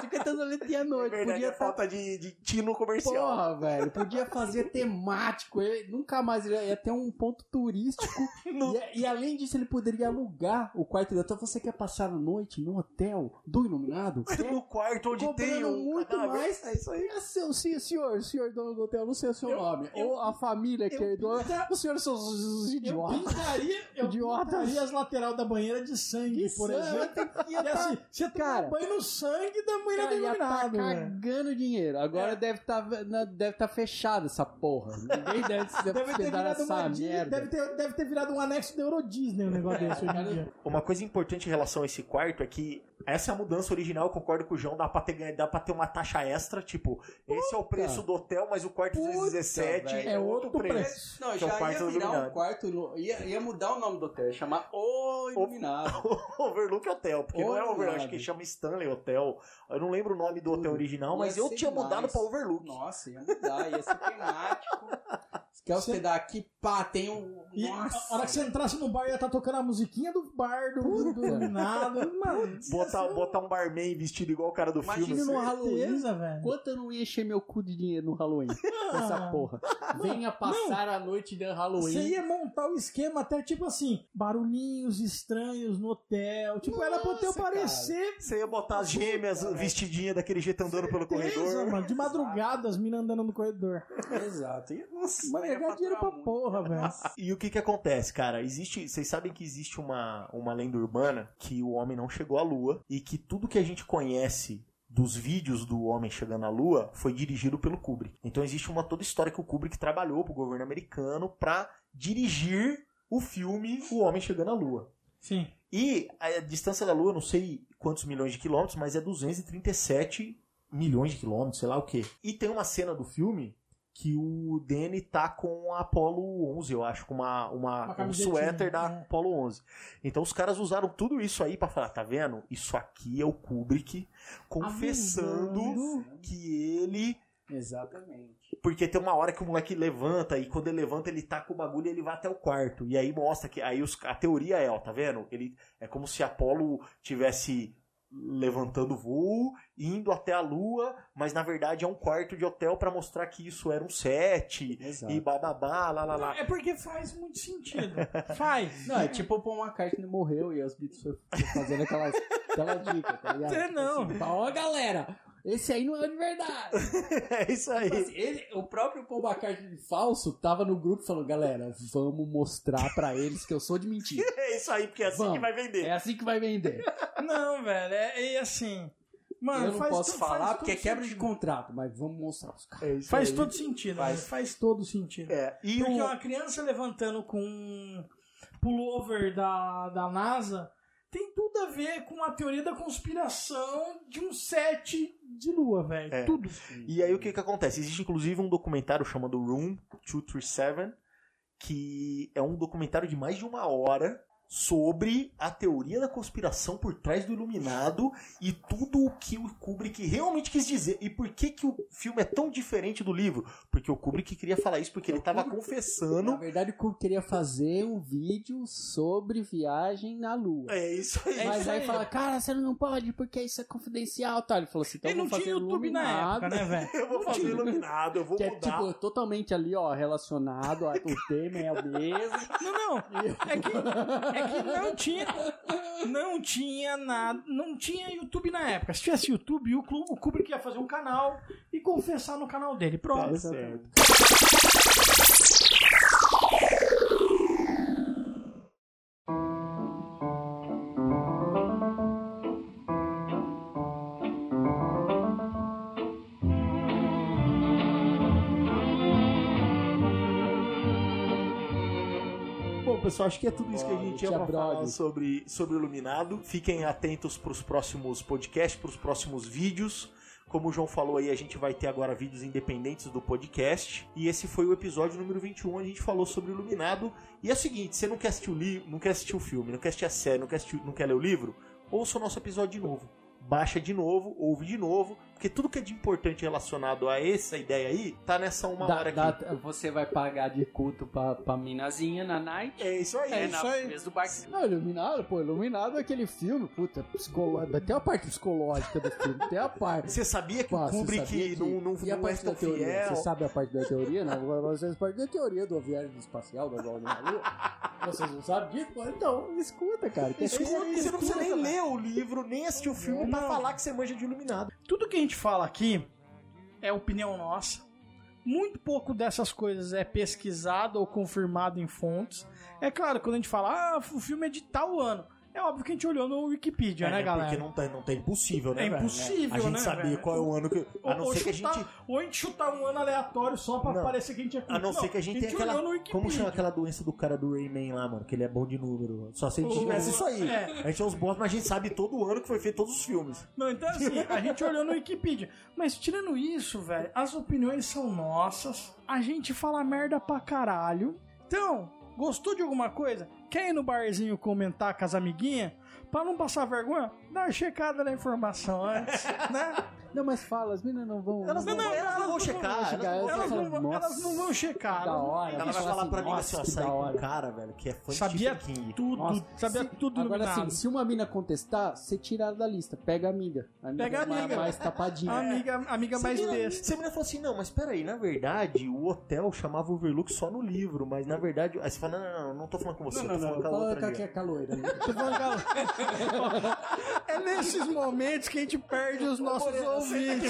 Fica cantando a à noite. Verdade, Podia é falta de, de tino comercial. Porra, velho, podia fazer temático, ele, nunca mais ele ia ter um ponto turístico. E, e além disso, ele poderia alugar o quarto do hotel. Você quer passar a noite no hotel do Iluminado? No quarto onde tem um muito cadáver. mais. É isso aí. É seu, sim, senhor, senhor dono do hotel, não sei o seu nome. eu- Ou a família que eu herdou. pinta- Os senhores são os Eu idiotas. pintaria, eu pintaria as lateral da banheira de sangue, Que por sangue? exemplo. E tá- assim, você toma cara, banho no sangue da do ia tá iluminado, velho. cagando dinheiro. Agora deve estar deve tá fechado essa porra. Ninguém deve se Deve ter virado nessa uma merda. deve ter, deve ter virado um anexo da Euro Disney um negócio desse hoje em dia. Uma coisa importante em relação a esse quarto é que essa é a mudança original, eu concordo com o João, dá pra ter, dá pra ter uma taxa extra, tipo, esse é o preço do hotel, mas o quarto Puta, 217 velho. é outro preço. Não, Que é o já quarto ia virar iluminado. um quarto. Ia, ia mudar o nome do hotel, ia chamar O Iluminado. Overlook Hotel, porque não é Overlook, acho que chama Stanley Hotel. Eu não lembro o nome do hotel original, mas eu tinha mudado demais. pra Overlook. Nossa, ia mudar, ia ser temático. Você quer hospedar aqui? Pá, tem um. E Nossa. a hora que você entrasse no bar, ia estar tocando a musiquinha do bar, do, do iluminado. Mano, Botar, botar um barman vestido igual o cara do Imagina filme. no assim. Halloween. velho. Quanto eu não ia encher meu cu de dinheiro no Halloween? Essa porra. Venha passar a noite de Halloween. Você ia montar o esquema até tipo assim, barulhinhos estranhos no hotel. Tipo, era pro hotel Nossa, cara. parecer. Você ia botar as gêmeas vestidinhas daquele jeito andando pelo Certeza, corredor. mano. De madrugada, as minas andando no corredor. Exato. E, Nossa, Mano, ia ganhar dinheiro pra porra, velho. E o que que acontece, cara? Existe, vocês sabem que existe uma, uma lenda urbana que o homem não chegou à lua e que tudo que a gente conhece dos vídeos do homem chegando à lua foi dirigido pelo Kubrick. Então existe uma toda história que o Kubrick trabalhou pro governo americano pra dirigir o filme O Homem Chegando à Lua. Sim. E a distância da Lua, não sei quantos milhões de quilômetros, mas é 237 milhões de quilômetros, sei lá o quê. E tem uma cena do filme que o Danny tá com a Apollo 11, eu acho, com uma, uma, Uma um suéter da é. Apollo 11. Então os caras usaram tudo isso aí pra falar, tá vendo? Isso aqui é o Kubrick confessando Avisando. que ele Exatamente. porque tem uma hora que o moleque levanta e quando ele levanta ele tá com o bagulho e ele vai até o quarto. E aí mostra que aí os- a teoria é, ó, tá vendo? Ele é como se Apolo tivesse levantando voo, indo até a lua, mas na verdade é um quarto de hotel pra mostrar que isso era um set Exato. e bababá, lá lá lá. É porque faz muito sentido. Faz. Não, é tipo o Paul McCartney morreu e os Beatles foram fazendo aquelas, aquela dica, tá ligado? Não. Assim, Ó, galera, esse aí não é de verdade. É isso aí. Tipo assim, ele- o próprio Paul McCartney falso tava no grupo falando, galera, vamos mostrar pra eles que eu sou de mentira. É isso aí, porque é assim Vamos. que vai vender. É assim que vai vender. Não, velho. É, é assim. Mano, eu não faz posso falar faz porque é quebra de sentido. contrato, mas vamos mostrar os caras. É Faz aí. todo sentido, Faz. faz, faz todo sentido. É, e Porque o... uma criança levantando com um pullover da, da NASA tem tudo a ver com a teoria da conspiração de um set de lua, velho. É. Tudo. E aí o que que acontece? Existe inclusive um documentário chamado Room 237, que é um documentário de mais de uma hora sobre a teoria da conspiração por trás do Iluminado e tudo o que o Kubrick realmente quis dizer. E por que que o filme é tão diferente do livro? Porque o Kubrick queria falar isso porque ele estava Na confessando... verdade, o Kubrick queria fazer um vídeo sobre viagem na Lua. É isso aí. Mas isso aí aí. fala, cara, você não pode porque isso é confidencial, tá? Ele falou assim, então não tinha fazer YouTube na iluminado. época, né, velho? Eu vou fazer Iluminado, eu vou Que é mudar. tipo, totalmente ali, ó, relacionado, ó, o tema é o mesmo. Não, não. É que, é que não tinha. Não tinha nada. Não tinha YouTube na época. Se tivesse YouTube, o, Clu- o Kubrick ia fazer um canal e confessar no canal dele. Pronto. Tá certo. Pessoal, acho que é tudo isso que a gente tinha pra falar sobre, sobre Iluminado. Fiquem atentos pros próximos podcasts, pros próximos vídeos. Como o João falou aí, a gente vai ter agora vídeos independentes do podcast. E esse foi o episódio número 21, onde a gente falou sobre Iluminado. E é o seguinte, você não quer assistir o livro, não quer assistir o filme, não quer assistir a série, não quer, assistir, não quer ler o livro, ouça o nosso episódio de novo. Baixa de novo, ouve de novo, Porque tudo que é de importante relacionado a essa ideia aí, tá nessa uma Dá- hora aqui. você vai pagar de culto pra, pra minazinha na night. É isso aí. É, isso na aí. do barco. Não, Iluminado, pô, Iluminado é aquele filme, puta, psicológico. Tem a parte psicológica do filme, tem a parte. Você sabia que Pô, o Kubrick que- não, não, e a não é parte tão da teoria? fiel? Você sabe a parte da teoria, não? Vocês parte da teoria do viagem espacial da Golden Lua? Vocês não sabem disso? Então, escuta, cara. aí, escuta, você não precisa nem ler o livro, nem assistir o filme pra Não. falar que você manja de iluminado. Tudo que a gente fala aqui é opinião nossa. Muito pouco dessas coisas é pesquisado ou confirmado em fontes. É claro, quando a gente fala, ah, o filme é de tal ano. É óbvio que a gente olhou no Wikipedia, É, né, galera? Porque não tá, não tá impossível, né, É impossível, A gente né, sabia velho? qual é o ano que... A não ou, ser que a chutar, gente... ou a gente chutar um ano aleatório só pra Não. parecer que a gente é A não ser que a gente tenha aquela... olhou no Wikipedia. Como chama aquela doença do cara do Rayman lá, mano? Que ele é bom de número. Só se a gente O- tivesse isso aí. é. A gente é os bons, mas a gente sabe todo ano que foi feito todos os filmes. Não, então assim, a gente olhou no Wikipedia. Mas tirando isso, velho, as opiniões são nossas. A gente fala merda pra caralho. Então, gostou de alguma coisa? Quer ir no barzinho comentar com as amiguinhas? Pra não passar vergonha, dá uma checada na informação antes, né? Não, mas fala, as meninas não vão. Elas não, não, elas não vão elas não checar. vão chegar, elas não elas vão- Elas não, vão- Nossa, elas não vão checar. da hora. Ela vai Fala falar assim, pra mim assim, ó, que sair da com um cara, velho, que é fã Sabia King. tudo, Nossa, sabia se- tudo Agora iluminado. sim, se uma mina contestar, você tira ela da lista. Pega a amiga. A amiga Pega a amiga. Mais tapadinha. Amiga, amiga Se a mais besta. Se a menina falou assim, não, mas peraí, na verdade, o hotel chamava Overlook só no livro, mas na verdade. Aí você fala, não, não, não, não tô falando com você, Não, não, falando não. com a Fala outra com ali. a, com a loira. né? Tô falando ela. É nesses momentos que a gente perde os nossos ouvintes.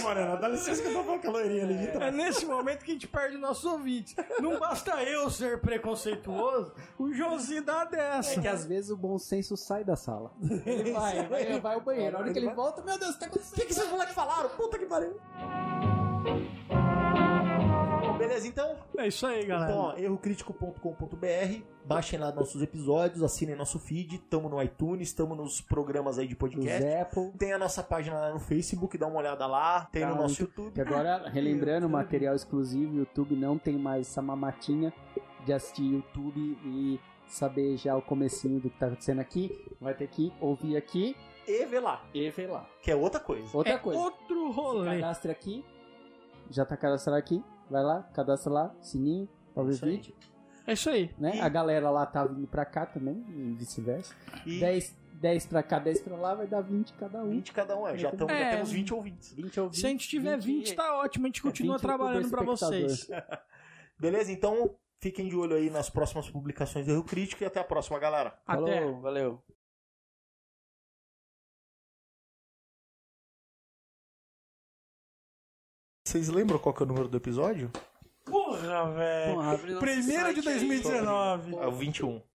Morena, dá licença que eu tô falando com a loirinha ali. É nesse momento que a gente perde nossos ouvintes. Não basta eu ser preconceituoso, o Joãozinho dá dessa. É que às vezes o bom senso sai da sala. Ele vai, vai, vai ao banheiro. A hora que ele volta, meu Deus, o que tá O acontecendo? que, que vocês moleques falaram? Puta que pariu. Beleza, então? É isso aí, galera. Então, ó, errocrítico.com.br, baixem lá nossos episódios, assinem nosso feed, tamo no iTunes, tamo nos programas aí de Os podcast. Apple. Tem a nossa página lá no Facebook, dá uma olhada lá, tem no Tá, nosso muito- YouTube. Que agora, relembrando, material exclusivo, YouTube não tem mais essa mamatinha de assistir YouTube e saber já o comecinho do que tá acontecendo aqui. Vai ter que ouvir aqui E vê lá, e ver lá. que é outra coisa. Outra é coisa. outro rolê. Cadastre aqui. Já tá cadastrado aqui. Vai lá, cadastra lá, sininho, pra ver aí. vídeo. É isso aí. Né? E- A galera lá tá vindo pra cá também, e vice-versa. E 10, 10 pra cá, 10 pra lá, vai dar 20 cada um. 20 cada um, é. Já, tamo, já É. temos 20 ouvintes. 20 ou 20. Se a gente tiver 20, tá ótimo. A gente continua 20 trabalhando pra vocês. Beleza? Então, fiquem de olho aí nas próximas publicações do Erro Crítico e até a próxima, galera. Até. Falou, valeu. Vocês lembram qual que é o número do episódio? Porra, velho. Primeiro de site aí. 2019. É o 21.